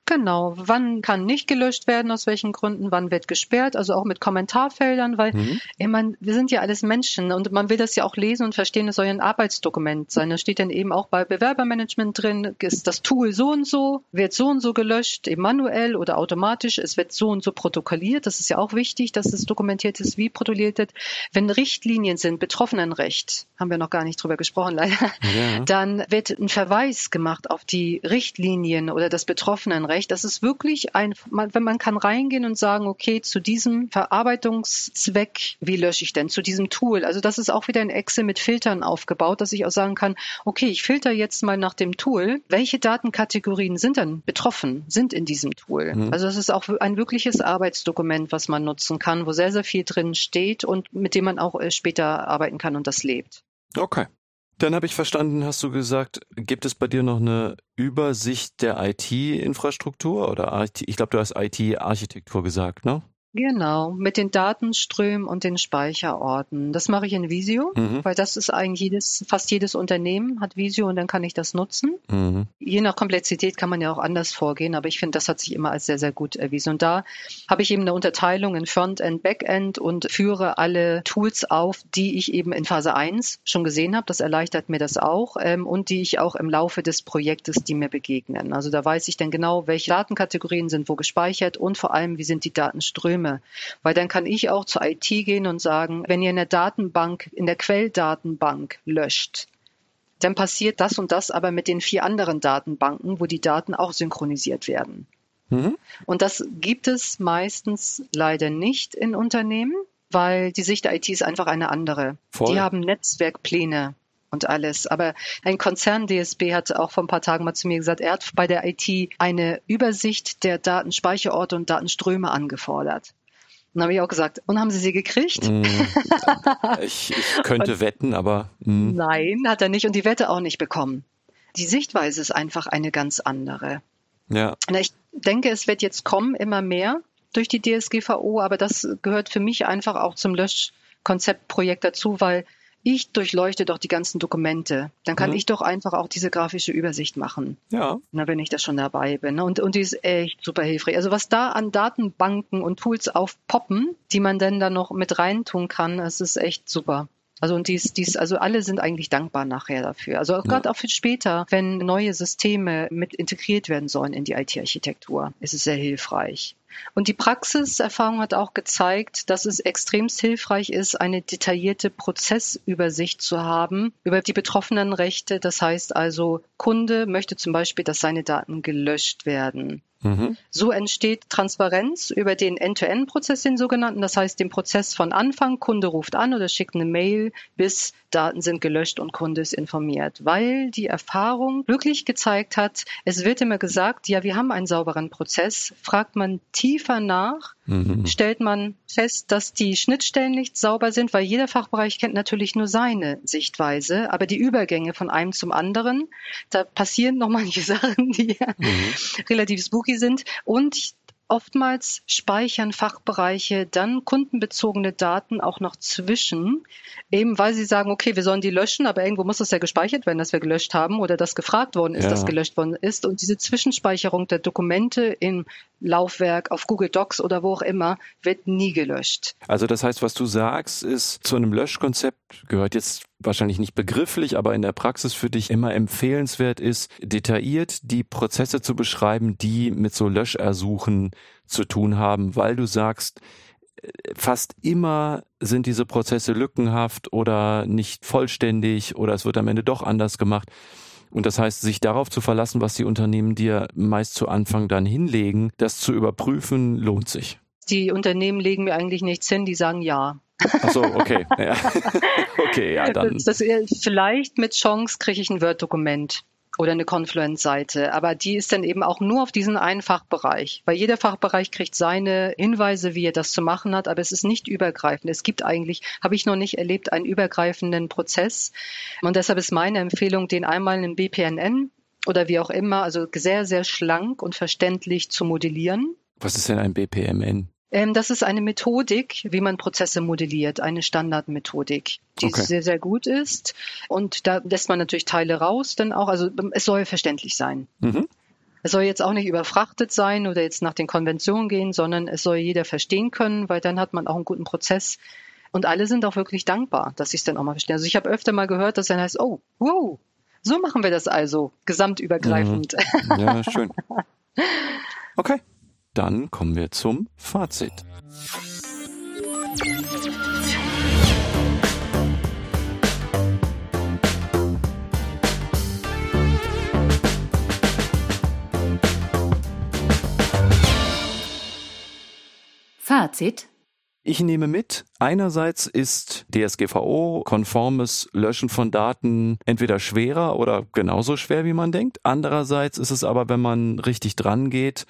Genau. Wann kann nicht gelöscht werden, aus welchen Gründen, wann wird gesperrt, also auch mit Kommentarfeldern, weil mhm. ich meine, wir sind ja alles Menschen und man will das ja auch lesen und verstehen, es soll ja ein Arbeitsdokument sein. Da steht dann eben auch bei Bewerbermanagement drin, ist das Tool so und so, wird so und so gelöscht, eben manuell oder automatisch, es wird so und so protokolliert. Das ist ja auch wichtig, dass es dokumentiert ist, wie protokolliert wird. Wenn Richtlinien sind, Betroffenenrecht, haben wir noch gar nicht drüber gesprochen leider, ja. dann wird ein Verweis gemacht auf die Richtlinien oder das Betroffenenrecht Recht. Das ist wirklich ein, wenn man kann reingehen und sagen, okay, zu diesem Verarbeitungszweck, wie lösche ich denn? Zu diesem Tool. Also das ist auch wieder ein Excel mit Filtern aufgebaut, dass ich auch sagen kann, okay, ich filter jetzt mal nach dem Tool. Welche Datenkategorien sind dann betroffen, sind in diesem Tool? Mhm. Also das ist auch ein wirkliches Arbeitsdokument, was man nutzen kann, wo sehr, sehr viel drin steht und mit dem man auch äh, später arbeiten kann und das lebt. Okay. Dann habe ich verstanden, hast du gesagt, gibt es bei dir noch eine Übersicht der IT-Infrastruktur oder ich glaube, du hast IT-Architektur gesagt, ne? Genau, mit den Datenströmen und den Speicherorten. Das mache ich in Visio, mhm. weil das ist eigentlich jedes, fast jedes Unternehmen hat Visio und dann kann ich das nutzen. Mhm. Je nach Komplexität kann man ja auch anders vorgehen, aber ich finde, das hat sich immer als sehr, sehr gut erwiesen. Und da habe ich eben eine Unterteilung in Frontend, Backend und führe alle Tools auf, die ich eben in Phase 1 schon gesehen habe. Das erleichtert mir das auch ähm, und die ich auch im Laufe des Projektes, die mir begegnen. Also da weiß ich dann genau, welche Datenkategorien sind wo gespeichert und vor allem, wie sind die Datenströme Systeme. Weil dann kann ich auch zur IT gehen und sagen, wenn ihr in der Datenbank, in der Quelldatenbank löscht, dann passiert das und das aber mit den vier anderen Datenbanken, wo die Daten auch synchronisiert werden. Mhm. Und das gibt es meistens leider nicht in Unternehmen, weil die Sicht der IT ist einfach eine andere. Voll. Die haben Netzwerkpläne und alles. Aber ein Konzern DSB hat auch vor ein paar Tagen mal zu mir gesagt, er hat bei der IT eine Übersicht der Datenspeicherorte und Datenströme angefordert. Dann habe ich auch gesagt, und haben Sie sie gekriegt? Mm, ich, ich, könnte und, wetten, aber. Mm. Nein, hat er nicht und die Wette auch nicht bekommen. Die Sichtweise ist einfach eine ganz andere. Ja. Ich denke, es wird jetzt kommen, immer mehr durch die DSGVO, aber das gehört für mich einfach auch zum Löschkonzeptprojekt dazu, weil ich durchleuchte doch die ganzen Dokumente. Dann kann mhm. ich doch einfach auch diese grafische Übersicht machen. Ja. Na, wenn ich da schon dabei bin. Und, und die ist echt super hilfreich. Also was da an Datenbanken und Tools aufpoppen, die man dann da noch mit reintun kann, das ist echt super. Also und dies, dies, also alle sind eigentlich dankbar nachher dafür. Also gerade auch für später, wenn neue Systeme mit integriert werden sollen in die IT-Architektur, ist es sehr hilfreich. Und die Praxiserfahrung hat auch gezeigt, dass es extremst hilfreich ist, eine detaillierte Prozessübersicht zu haben über die betroffenen Rechte. Das heißt also, Kunde möchte zum Beispiel, dass seine Daten gelöscht werden. Mhm. So entsteht Transparenz über den End-to-End-Prozess, den sogenannten. Das heißt, den Prozess von Anfang, Kunde ruft an oder schickt eine Mail, bis Daten sind gelöscht und Kunde ist informiert. Weil die Erfahrung wirklich gezeigt hat, es wird immer gesagt, ja, wir haben einen sauberen Prozess. Fragt man tiefer nach, mhm. stellt man fest, dass die Schnittstellen nicht sauber sind, weil jeder Fachbereich kennt natürlich nur seine Sichtweise, aber die Übergänge von einem zum anderen, da passieren noch manche Sachen, die mhm. relativ spooky sind und Oftmals speichern Fachbereiche dann kundenbezogene Daten auch noch zwischen, eben weil sie sagen, okay, wir sollen die löschen, aber irgendwo muss das ja gespeichert werden, dass wir gelöscht haben oder dass gefragt worden ist, ja. dass gelöscht worden ist. Und diese Zwischenspeicherung der Dokumente im Laufwerk, auf Google Docs oder wo auch immer, wird nie gelöscht. Also das heißt, was du sagst, ist, zu einem Löschkonzept gehört jetzt wahrscheinlich nicht begrifflich, aber in der Praxis für dich immer empfehlenswert ist, detailliert die Prozesse zu beschreiben, die mit so Löschersuchen zu tun haben, weil du sagst, fast immer sind diese Prozesse lückenhaft oder nicht vollständig oder es wird am Ende doch anders gemacht. Und das heißt, sich darauf zu verlassen, was die Unternehmen dir meist zu Anfang dann hinlegen, das zu überprüfen, lohnt sich. Die Unternehmen legen mir eigentlich nichts hin, die sagen ja. Ach so, okay. Ja. okay, ja, dann. Das, das, vielleicht mit Chance kriege ich ein Word-Dokument oder eine Confluence-Seite. Aber die ist dann eben auch nur auf diesen einen Fachbereich, weil jeder Fachbereich kriegt seine Hinweise, wie er das zu machen hat, aber es ist nicht übergreifend. Es gibt eigentlich, habe ich noch nicht erlebt, einen übergreifenden Prozess. Und deshalb ist meine Empfehlung, den einmal in BPNN oder wie auch immer, also sehr, sehr schlank und verständlich zu modellieren. Was ist denn ein BPMN? Ähm, das ist eine Methodik, wie man Prozesse modelliert, eine Standardmethodik, die okay. sehr, sehr gut ist. Und da lässt man natürlich Teile raus, dann auch, also es soll verständlich sein. Mhm. Es soll jetzt auch nicht überfrachtet sein oder jetzt nach den Konventionen gehen, sondern es soll jeder verstehen können, weil dann hat man auch einen guten Prozess. Und alle sind auch wirklich dankbar, dass sie es dann auch mal verstehen. Also ich habe öfter mal gehört, dass dann heißt, oh, wow, so machen wir das also, gesamtübergreifend. Mhm. Ja, schön. Okay, dann kommen wir zum Fazit. Fazit. Ich nehme mit, einerseits ist DSGVO-konformes Löschen von Daten entweder schwerer oder genauso schwer, wie man denkt. Andererseits ist es aber, wenn man richtig dran geht,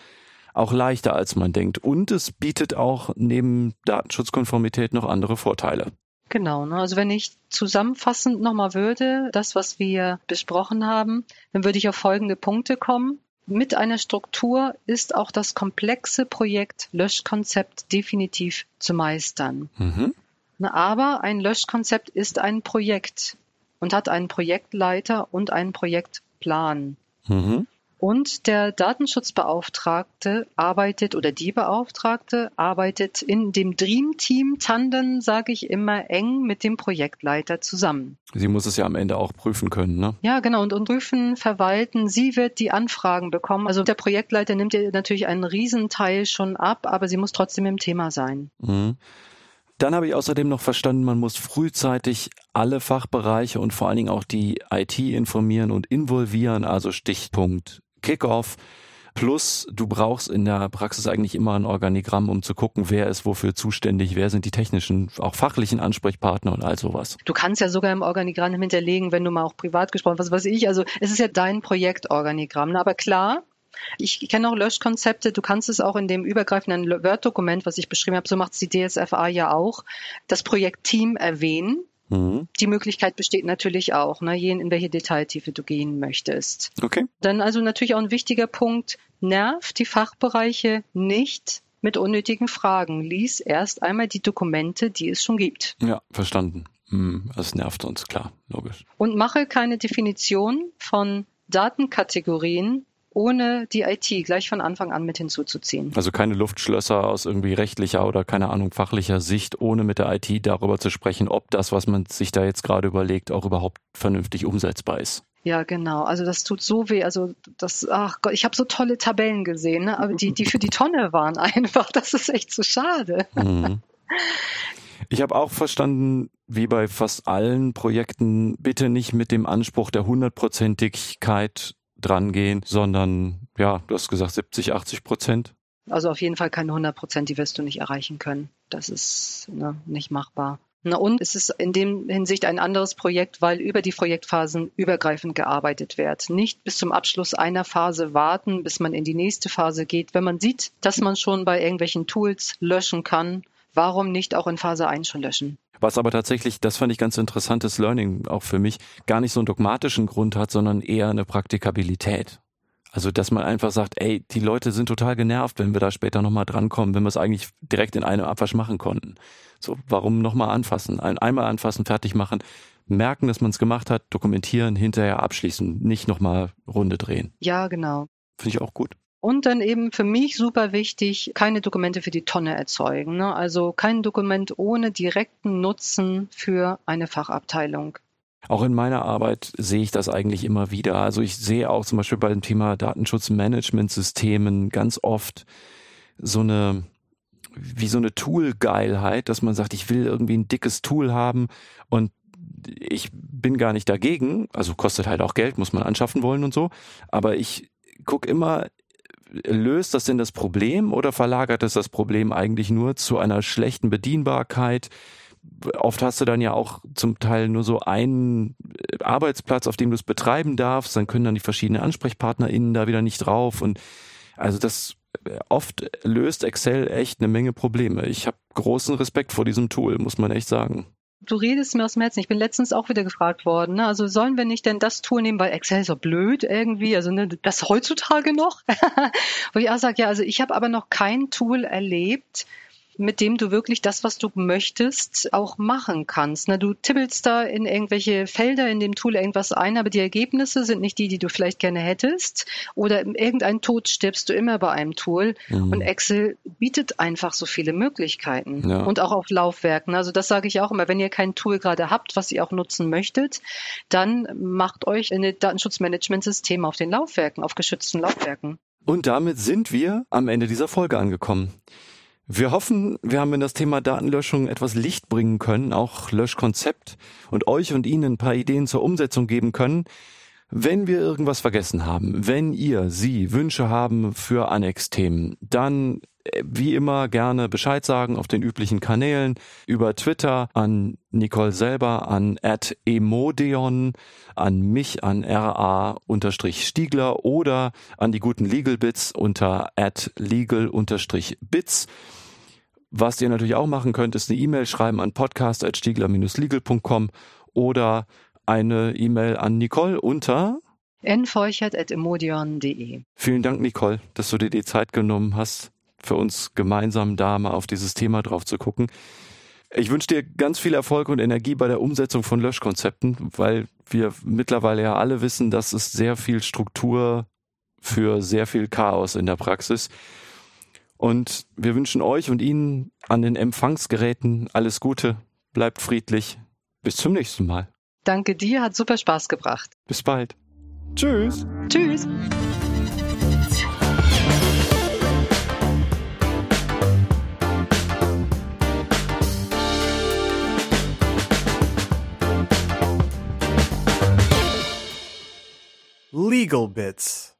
auch leichter, als man denkt. Und es bietet auch neben Datenschutzkonformität noch andere Vorteile. Genau, ne? also wenn ich zusammenfassend nochmal würde, das, was wir besprochen haben, dann würde ich auf folgende Punkte kommen. Mit einer Struktur ist auch das komplexe Projekt Löschkonzept definitiv zu meistern. Mhm. Aber ein Löschkonzept ist ein Projekt und hat einen Projektleiter und einen Projektplan. Mhm. Und der Datenschutzbeauftragte arbeitet oder die Beauftragte arbeitet in dem Dream-Team Tandem, sage ich immer, eng mit dem Projektleiter zusammen. Sie muss es ja am Ende auch prüfen können, ne? Ja, genau. Und, und prüfen, verwalten. Sie wird die Anfragen bekommen. Also der Projektleiter nimmt ihr natürlich einen Riesenteil schon ab, aber sie muss trotzdem im Thema sein. Mhm. Dann habe ich außerdem noch verstanden, man muss frühzeitig alle Fachbereiche und vor allen Dingen auch die IT informieren und involvieren, also Stichpunkt Kickoff. Plus, du brauchst in der Praxis eigentlich immer ein Organigramm, um zu gucken, wer ist wofür zuständig, wer sind die technischen, auch fachlichen Ansprechpartner und all sowas. Du kannst ja sogar im Organigramm hinterlegen, wenn du mal auch privat gesprochen hast, was weiß ich. Also es ist ja dein Projektorganigramm. Aber klar, ich kenne auch Löschkonzepte. Du kannst es auch in dem übergreifenden Word-Dokument, was ich beschrieben habe, so macht es die DSFA ja auch, das Projektteam erwähnen Mhm. Die Möglichkeit besteht natürlich auch, ne, je in welche Detailtiefe du gehen möchtest. Okay. Dann also natürlich auch ein wichtiger Punkt, nervt die Fachbereiche nicht mit unnötigen Fragen. Lies erst einmal die Dokumente, die es schon gibt. Ja, verstanden. Hm, das nervt uns, klar, logisch. Und mache keine Definition von Datenkategorien ohne die IT gleich von Anfang an mit hinzuzuziehen. Also keine Luftschlösser aus irgendwie rechtlicher oder keine Ahnung fachlicher Sicht, ohne mit der IT darüber zu sprechen, ob das, was man sich da jetzt gerade überlegt, auch überhaupt vernünftig umsetzbar ist. Ja, genau. Also das tut so weh. Also das, ach Gott, ich habe so tolle Tabellen gesehen, ne? aber die, die für die Tonne waren einfach. Das ist echt so schade. Mhm. Ich habe auch verstanden, wie bei fast allen Projekten, bitte nicht mit dem Anspruch der Hundertprozentigkeit dran gehen, sondern ja, du hast gesagt 70, 80 Prozent. Also auf jeden Fall keine 100 Prozent, die wirst du nicht erreichen können. Das ist ne, nicht machbar. Na und es ist in dem Hinsicht ein anderes Projekt, weil über die Projektphasen übergreifend gearbeitet wird. Nicht bis zum Abschluss einer Phase warten, bis man in die nächste Phase geht. Wenn man sieht, dass man schon bei irgendwelchen Tools löschen kann, warum nicht auch in Phase 1 schon löschen? Was aber tatsächlich, das fand ich ganz interessantes Learning auch für mich, gar nicht so einen dogmatischen Grund hat, sondern eher eine Praktikabilität. Also, dass man einfach sagt, ey, die Leute sind total genervt, wenn wir da später nochmal drankommen, wenn wir es eigentlich direkt in einem Abwasch machen konnten. So, warum nochmal anfassen? Ein, einmal anfassen, fertig machen, merken, dass man es gemacht hat, dokumentieren, hinterher abschließen, nicht nochmal Runde drehen. Ja, genau. Finde ich auch gut. Und dann eben für mich super wichtig, keine Dokumente für die Tonne erzeugen. Ne? Also kein Dokument ohne direkten Nutzen für eine Fachabteilung. Auch in meiner Arbeit sehe ich das eigentlich immer wieder. Also ich sehe auch zum Beispiel beim Thema Datenschutzmanagementsystemen ganz oft so eine wie so eine Tool-Geilheit, dass man sagt, ich will irgendwie ein dickes Tool haben und ich bin gar nicht dagegen, also kostet halt auch Geld, muss man anschaffen wollen und so, aber ich gucke immer, löst das denn das Problem oder verlagert es das Problem eigentlich nur zu einer schlechten Bedienbarkeit? Oft hast du dann ja auch zum Teil nur so einen Arbeitsplatz, auf dem du es betreiben darfst. Dann können dann die verschiedenen AnsprechpartnerInnen da wieder nicht drauf. Und also das oft löst Excel echt eine Menge Probleme. Ich habe großen Respekt vor diesem Tool, muss man echt sagen du redest mir aus dem Herzen. Ich bin letztens auch wieder gefragt worden. Ne? Also sollen wir nicht denn das Tool nehmen, weil Excel ist so blöd irgendwie, also ne, das heutzutage noch? Wo ich auch sage, ja, also ich habe aber noch kein Tool erlebt, mit dem du wirklich das, was du möchtest, auch machen kannst. Na, du tippelst da in irgendwelche Felder in dem Tool irgendwas ein, aber die Ergebnisse sind nicht die, die du vielleicht gerne hättest. Oder irgendein Tod stirbst du immer bei einem Tool. Mhm. Und Excel bietet einfach so viele Möglichkeiten. Ja. Und auch auf Laufwerken. Also das sage ich auch immer, wenn ihr kein Tool gerade habt, was ihr auch nutzen möchtet, dann macht euch ein Datenschutzmanagementsystem auf den Laufwerken, auf geschützten Laufwerken. Und damit sind wir am Ende dieser Folge angekommen. Wir hoffen, wir haben in das Thema Datenlöschung etwas Licht bringen können, auch Löschkonzept und euch und Ihnen ein paar Ideen zur Umsetzung geben können. Wenn wir irgendwas vergessen haben, wenn ihr, Sie Wünsche haben für Annex-Themen, dann äh, wie immer gerne Bescheid sagen auf den üblichen Kanälen, über Twitter an Nicole selber, an @emodeon, an mich an ra-stiegler oder an die guten Legal Bits unter legal-bits. Was ihr natürlich auch machen könnt, ist eine E-Mail schreiben an podcast.stiegler-legal.com oder eine E-Mail an Nicole unter nfeuchert.emodion.de. Vielen Dank, Nicole, dass du dir die Zeit genommen hast, für uns gemeinsam da mal auf dieses Thema drauf zu gucken. Ich wünsche dir ganz viel Erfolg und Energie bei der Umsetzung von Löschkonzepten, weil wir mittlerweile ja alle wissen, dass es sehr viel Struktur für sehr viel Chaos in der Praxis. Und wir wünschen euch und Ihnen an den Empfangsgeräten alles Gute, bleibt friedlich. Bis zum nächsten Mal. Danke dir, hat super Spaß gebracht. Bis bald. Tschüss. Tschüss. Legal Bits